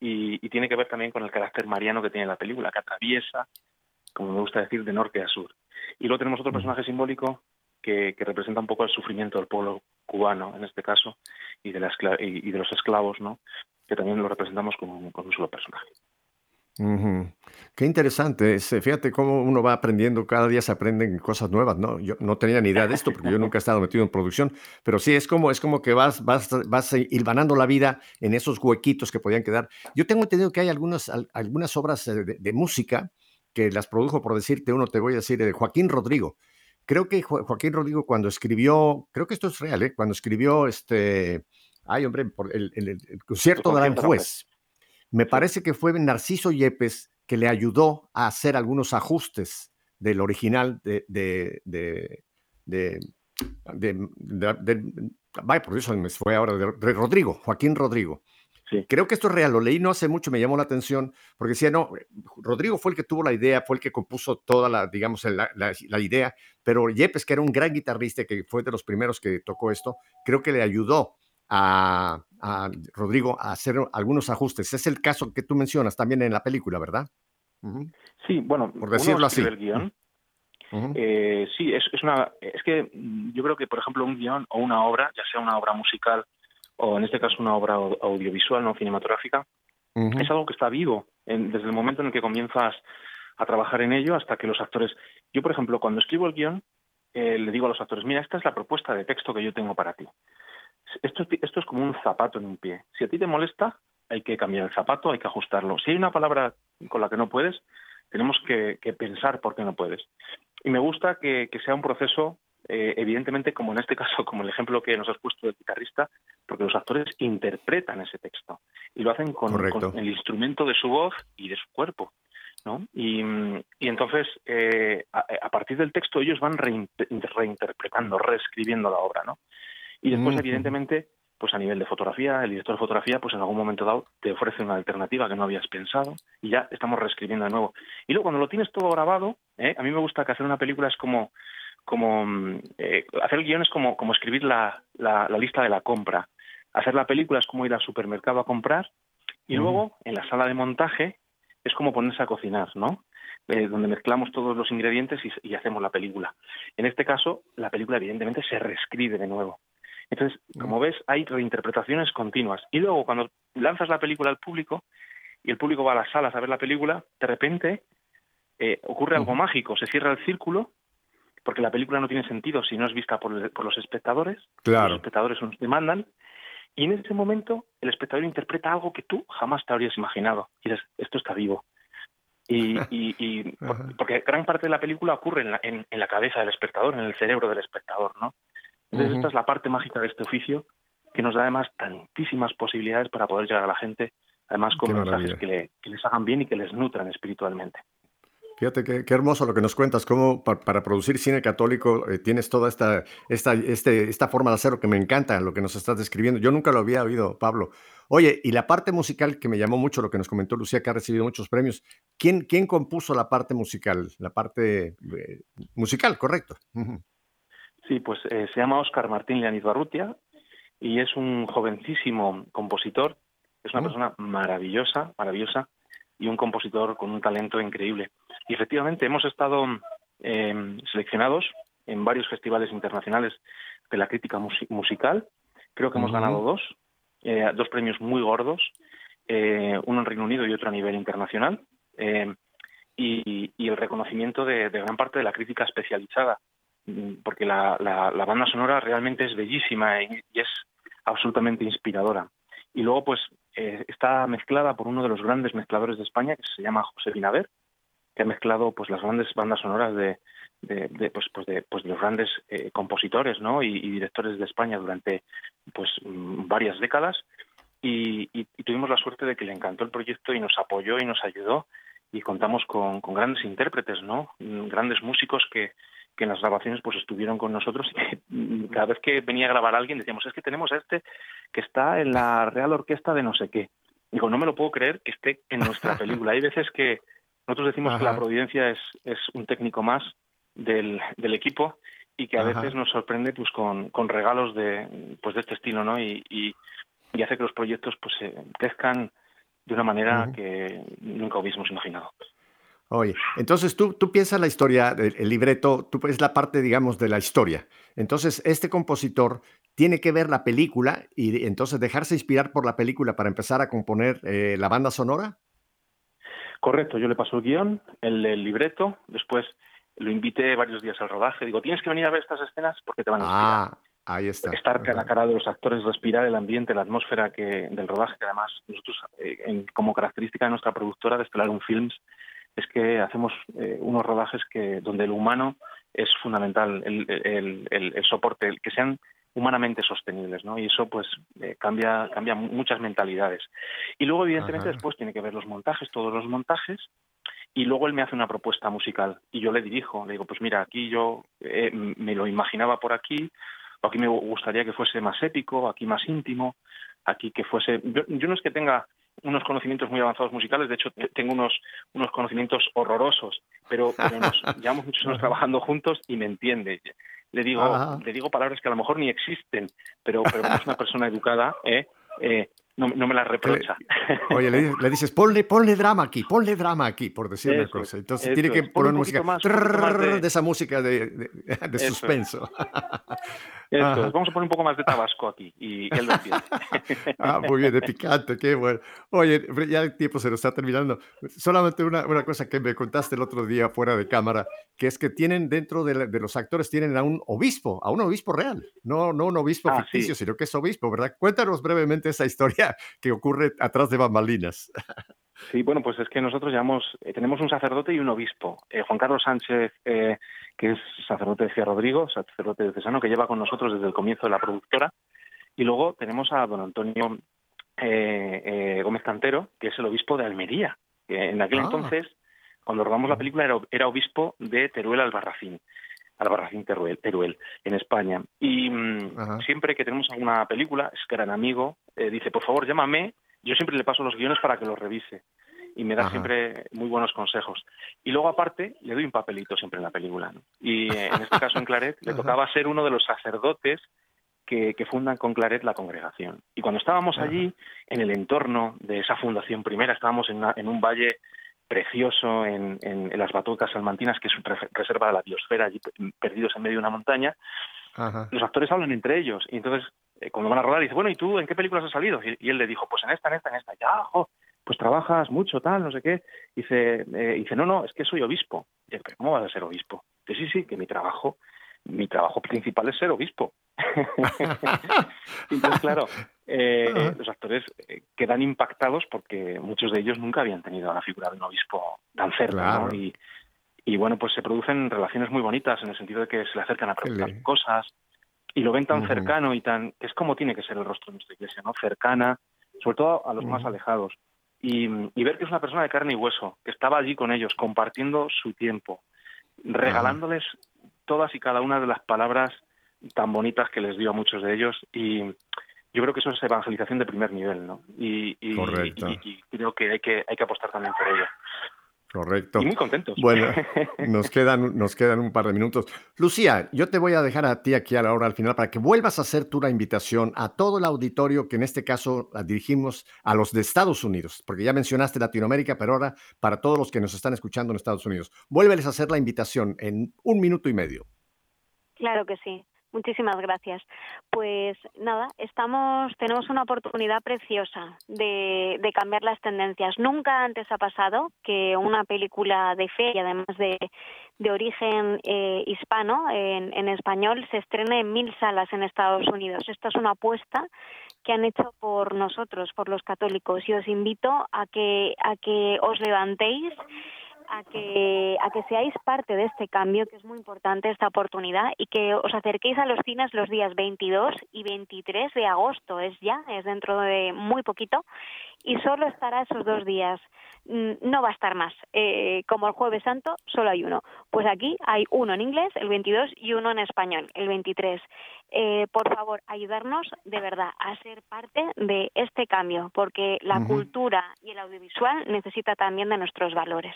y, y tiene que ver también con el carácter mariano que tiene la película que atraviesa como me gusta decir de norte a sur y luego tenemos otro personaje simbólico que, que representa un poco el sufrimiento del pueblo cubano en este caso y de la y, de los esclavos no que también lo representamos con un, solo personaje Ujú. Qué interesante. es, eh, fíjate cómo uno va aprendiendo, cada día se aprenden cosas nuevas, ¿no? Yo no tenía ni idea de esto porque yo nunca he estado metido en producción, pero sí es como, es como que vas, vas, vas hilvanando la vida en esos huequitos que podían quedar. Yo tengo entendido que hay algunas, al- algunas obras eh, de, de música que las produjo, por decirte uno, te voy a decir, de Joaquín Rodrigo. Creo que Jo- Joaquín Rodrigo cuando escribió, creo que esto es real, ¿eh? Cuando escribió este, ay hombre, por el, el- el- concierto de Aranjuez. Me parece que fue Narciso Yepes que le ayudó a hacer algunos ajustes del original de, de, de, de, de- de- de- vaya, por eso me fue ahora de, de Rodrigo, Joaquín Rodrigo. Sí. Creo que esto es real, lo leí no hace mucho, me llamó la atención, porque decía, no, Rodrigo fue el que tuvo la idea, fue el que compuso toda la, digamos, la, la- la idea, pero Yepes, que era un gran guitarrista, que fue de los primeros que tocó esto, creo que le ayudó a, a Rodrigo a hacer algunos ajustes. Es el caso que tú mencionas también en la película, ¿verdad? Sí bueno Por decirlo así. el guion. Eh, sí, es, es una. Es que mm, yo creo que, por ejemplo, un guion o una obra, ya sea una obra musical o en este caso una obra au- audiovisual, no cinematográfica, es algo que está vivo en- desde el momento en el que comienzas a trabajar en ello hasta que los actores. Yo, por ejemplo, cuando escribo el guion, eh, le digo a los actores: Mira, esta es la propuesta de texto que yo tengo para ti. Esto, es- esto es como un zapato en un pie. Si a ti te molesta, hay que cambiar el zapato, hay que ajustarlo. Si hay una palabra con la que no puedes, tenemos que, que pensar por qué no puedes. Y me gusta que, que sea un proceso, eh, evidentemente, como en este caso, como el ejemplo que nos has puesto del guitarrista, porque los actores interpretan ese texto y lo hacen con, el instrumento de su voz y de su cuerpo. ¿no? Y, y entonces, eh, a, a partir del texto, ellos van reinte- reinterpretando, reescribiendo la obra. ¿no? Y después, evidentemente, pues a nivel de fotografía, el director de fotografía, pues en algún momento dado te ofrece una alternativa que no habías pensado y ya estamos reescribiendo de nuevo. Y luego cuando lo tienes todo grabado, ¿eh? a mí me gusta que hacer una película es como, como mm, eh, hacer el guion es como, como escribir la, la, la lista de la compra. Hacer la película es como ir al supermercado a comprar y luego en la sala de montaje es como ponerse a cocinar, ¿no? eh, donde mezclamos todos los ingredientes y, y, hacemos la película. En este caso, la película evidentemente se reescribe de nuevo. Entonces, como ves, hay reinterpretaciones continuas. Y luego, cuando lanzas la película al público y el público va a las salas a ver la película, de repente eh, ocurre algo mágico, se cierra el círculo, porque la película no tiene sentido si no es vista por, por los espectadores. Claro. Los espectadores nos demandan. Y en ese momento el espectador interpreta algo que tú jamás te habrías imaginado. Y dices, esto está vivo. Y, y, y porque gran parte de la película ocurre en la, en, en la cabeza del espectador, en el cerebro del espectador, ¿no? Entonces, esta es la parte mágica de este oficio que nos da además tantísimas posibilidades para poder llegar a la gente, además con Qué mensajes maravilla. que, le- que les hagan bien y que les nutran espiritualmente. Fíjate qué, qué hermoso lo que nos cuentas, cómo pa- para producir cine católico eh, tienes toda esta, esta, este, esta forma de hacerlo que me encanta, lo que nos estás describiendo. Yo nunca lo había oído, Pablo. Oye, y la parte musical que me llamó mucho, lo que nos comentó Lucía, que ha recibido muchos premios. ¿Quién, quién compuso la parte musical? La parte eh, musical, correcto. Sí, pues eh, se llama Óscar Martín Leaniz Barrutia y es un jovencísimo compositor, es una persona maravillosa, maravillosa y un compositor con un talento increíble. Y efectivamente hemos estado eh, seleccionados en varios festivales internacionales de la crítica musi- musical. Creo que hemos ganado dos, eh, dos premios muy gordos, eh, uno en Reino Unido y otro a nivel internacional. Eh, y, y el reconocimiento de, de gran parte de la crítica especializada, mm, porque la, la- la banda sonora realmente es bellísima y, y es absolutamente inspiradora. Y luego, pues, eh, está mezclada por uno de los grandes mezcladores de España, que se llama José Binaver, que ha mezclado pues las grandes bandas sonoras de, de, de, pues, pues de, pues de los grandes eh, compositores ¿no? y, y directores de España durante pues mm, varias décadas y, y- y tuvimos la suerte de que le encantó el proyecto y nos apoyó y nos ayudó y contamos con, con grandes intérpretes, ¿no? Mm, Grandes músicos que, que en las grabaciones pues estuvieron con nosotros y mm, cada vez que venía a grabar alguien decíamos, es que tenemos a este que está en la Real Orquesta de no sé qué. Digo, no me lo puedo creer que esté en nuestra película. Hay veces que nosotros decimos que la providencia es, es un técnico más del, del equipo y que a Ajá. veces nos sorprende pues con, con regalos de pues de este estilo, ¿no? Y, y, y hace que los proyectos pues se crezcan de una manera que nunca hubiésemos imaginado. Oye, entonces tú, tú piensas la historia, el, el libreto, tú es la parte, digamos, de la historia. Entonces, este compositor tiene que ver la película y entonces dejarse inspirar por la película para empezar a componer eh, la banda sonora. Correcto, yo le paso el guion, el, el libreto, después lo invité varios días al rodaje. Digo, tienes que venir a ver estas escenas porque te van a inspirar. Ah, ahí está. estar cara a cara de los actores, respirar el ambiente, la atmósfera que del rodaje, que además nosotros, eh, en- como característica de nuestra productora de Estelar Un Films, es que hacemos eh, unos rodajes que donde el humano es fundamental, el, el- el- el soporte, el que sean humanamente sostenibles, ¿no? Y eso, pues, eh, cambia, cambia mu- muchas mentalidades. Y luego, evidentemente, Ajá. después tiene que ver los montajes, todos los montajes, y luego él me hace una propuesta musical y yo le dirijo, le digo, pues mira, aquí yo eh, me lo imaginaba por aquí, o aquí me gustaría que fuese más épico, aquí más íntimo, aquí que fuese... Yo, yo no es que tenga unos conocimientos muy avanzados musicales, de hecho te- tengo unos, unos conocimientos horrorosos, pero, pero nos llevamos muchos años trabajando juntos y me entiende. Le digo, Ajá. le digo palabras que a lo mejor ni existen, pero, pero como es una persona educada, ¿eh? Eh, no, no me las reprocha. Oye, le, le dices, ponle, ponle drama aquí, ponle drama aquí, por decir una Eso cosa. es, Entonces eso tiene que poner música más, poquito más de- de esa música de, de- de suspenso. Esto vamos a poner un poco más de tabasco aquí y él lo entiende. Ah, muy bien, de picante, qué bueno. Oye, ya el tiempo se nos está terminando. Solamente una, una cosa que me contaste el otro día fuera de cámara, que es que tienen dentro de, la- de los actores, tienen a un obispo, a un obispo real, no, no un obispo Ah, ficticio, sí. sino que es obispo, ¿verdad? Cuéntanos brevemente esa historia que ocurre atrás de bambalinas. Sí, bueno, pues es que nosotros eh, tenemos un sacerdote y un obispo. Eh, Juan Carlos Sánchez, eh, que es sacerdote de Cía Rodrigo, sacerdote de Cesano, que lleva con nosotros desde el comienzo de la productora. Y luego tenemos a don Antonio eh, eh, Gómez Cantero, que es el obispo de Almería. que en aquel Ah. entonces, cuando rodamos la película, era, era obispo de Teruel Albarracín. Albarracín Teruel, Teruel, en España. Y mm, siempre que tenemos alguna película, es gran amigo, dice, por favor, llámame, yo siempre le paso los guiones para que los revise. Y me da Ajá. siempre muy buenos consejos. Y luego, aparte, le doy un papelito siempre en la película. ¿no? Y eh, en este caso, en Claret, le tocaba ser uno de los sacerdotes que, que fundan con Claret la congregación. Y cuando estábamos Ajá. allí, en el entorno de esa fundación primera, estábamos en, una- en un valle precioso en, en, las Batuecas Salmantinas, que es una reserva de la biosfera, allí perdidos en medio de una montaña. Los actores hablan entre ellos y entonces eh, cuando van a rodar dice, bueno, ¿y tú en qué películas has salido? Y, él le dijo, pues en esta, en esta, en esta. Ya, pues trabajas mucho, tal, no sé qué. Dice, eh, dice no, no, es que soy obispo. Y dice, ¿cómo vas a ser obispo? Dice, sí, sí, que mi trabajo mi trabajo principal es ser obispo. Entonces, claro, eh, los actores eh, quedan impactados porque muchos de ellos nunca habían tenido la figura de un obispo tan cerca, y, y, bueno, pues se producen relaciones muy bonitas en el sentido de que se le acercan a preguntar cosas y lo ven tan cercano y tan... que es como tiene que ser el rostro de nuestra iglesia, ¿no? Cercana, sobre todo a los más alejados. Y, y, ver que es una persona de carne y hueso, que estaba allí con ellos, compartiendo su tiempo, regalándoles todas y cada una de las palabras tan bonitas que les dio a muchos de ellos y yo creo que eso es evangelización de primer nivel, ¿no? Y, y, creo que hay que hay que apostar también por ello. Correcto. Y muy contentos. Bueno, nos quedan, nos quedan un par de minutos. Lucía, yo te voy a dejar a ti aquí a la hora al final para que vuelvas a hacer tú la invitación a todo el auditorio que en este caso la dirigimos a los de Estados Unidos, porque ya mencionaste Latinoamérica, pero ahora para todos los que nos están escuchando en Estados Unidos. Vuélveles a hacer la invitación en un minuto y medio. Claro que sí. Muchísimas gracias. Pues nada, estamos, tenemos una oportunidad preciosa de, de, cambiar las tendencias. Nunca antes ha pasado que una película de fe y además de, de origen eh, hispano en, en español se estrene en mil salas en Estados Unidos. Esta es una apuesta que han hecho por nosotros, por los católicos, y os invito a que a que os levantéis a que, a que seáis parte de este cambio, que es muy importante esta oportunidad, y que os acerquéis a los cines los días 22 y 23 de agosto. Es ya, es dentro de muy poquito, y solo estará esos dos días. Mm, no va a estar más. Eh, como el Jueves Santo, solo hay uno. Pues aquí hay uno en inglés, el 22, y uno en español, el 23. Eh, por favor, ayudarnos de verdad a ser parte de este cambio, porque la cultura y el audiovisual necesita también de nuestros valores.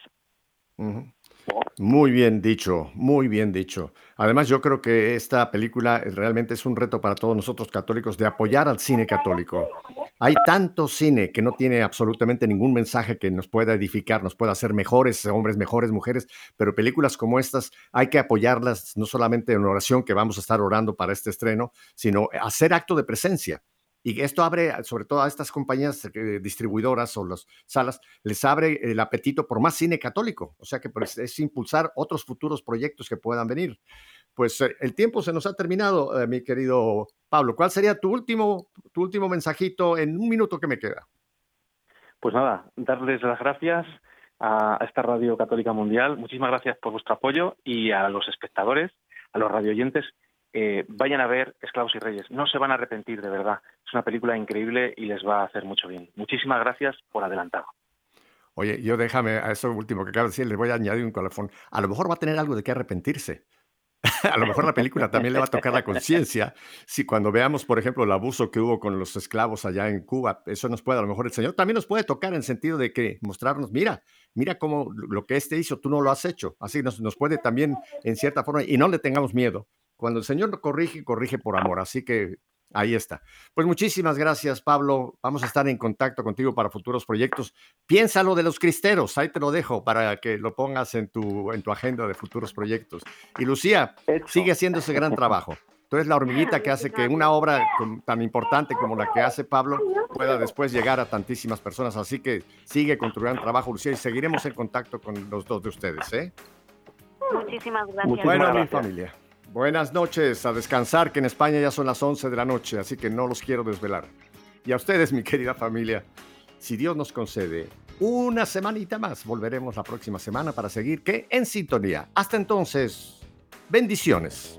Muy bien dicho, muy bien dicho. Además, yo creo que esta película realmente es un reto para todos nosotros católicos de apoyar al cine católico. Hay tanto cine que no tiene absolutamente ningún mensaje que nos pueda edificar, nos pueda hacer mejores hombres, mejores mujeres, pero películas como estas hay que apoyarlas no solamente en oración, que vamos a estar orando para este estreno, sino hacer acto de presencia. Y esto abre, sobre todo a estas compañías eh, distribuidoras o las salas, les abre el apetito por más cine católico. O sea que pues, es impulsar otros futuros proyectos que puedan venir. Pues eh, el tiempo se nos ha terminado, eh, mi querido Pablo. ¿Cuál sería tu último, tu último mensajito en un minuto que me queda? Pues nada, darles las gracias a esta Radio Católica Mundial. Muchísimas gracias por vuestro apoyo y a los espectadores, a los radioyentes eh, vayan a ver Esclavos y Reyes. No se van a arrepentir, de verdad. Es una película increíble y les va a hacer mucho bien. Muchísimas gracias por adelantado. Oye, yo déjame a eso último que acabo de decir, le voy a añadir un colofón. A lo mejor va a tener algo de qué arrepentirse. a lo mejor la película también le va a tocar la conciencia. Si cuando veamos, por ejemplo, el abuso que hubo con los esclavos allá en Cuba, eso nos puede, a lo mejor el Señor también nos puede tocar en sentido de que mostrarnos, mira, mira cómo lo que este hizo, tú no lo has hecho. Así nos, nos puede también, en cierta forma, y no le tengamos miedo, cuando el Señor corrige, corrige por amor. Así que ahí está. Pues muchísimas gracias, Pablo. Vamos a estar en contacto contigo para futuros proyectos. Piénsalo de los cristeros, ahí te lo dejo para que lo pongas en tu, en tu agenda de futuros proyectos. Y Lucía, sigue haciendo ese gran trabajo. Tú eres la hormiguita que hace que una obra tan importante como la que hace Pablo pueda después llegar a tantísimas personas. Así que sigue con tu gran trabajo, Lucía, y seguiremos en contacto con los dos de ustedes. ¿eh? Muchísimas gracias. Bueno, mi familia. Buenas noches, a descansar, que en España ya son las 11 de la noche, así que no los quiero desvelar. Y a ustedes, mi querida familia, si Dios nos concede una semanita más, volveremos la próxima semana para seguir que en sintonía. Hasta entonces, bendiciones.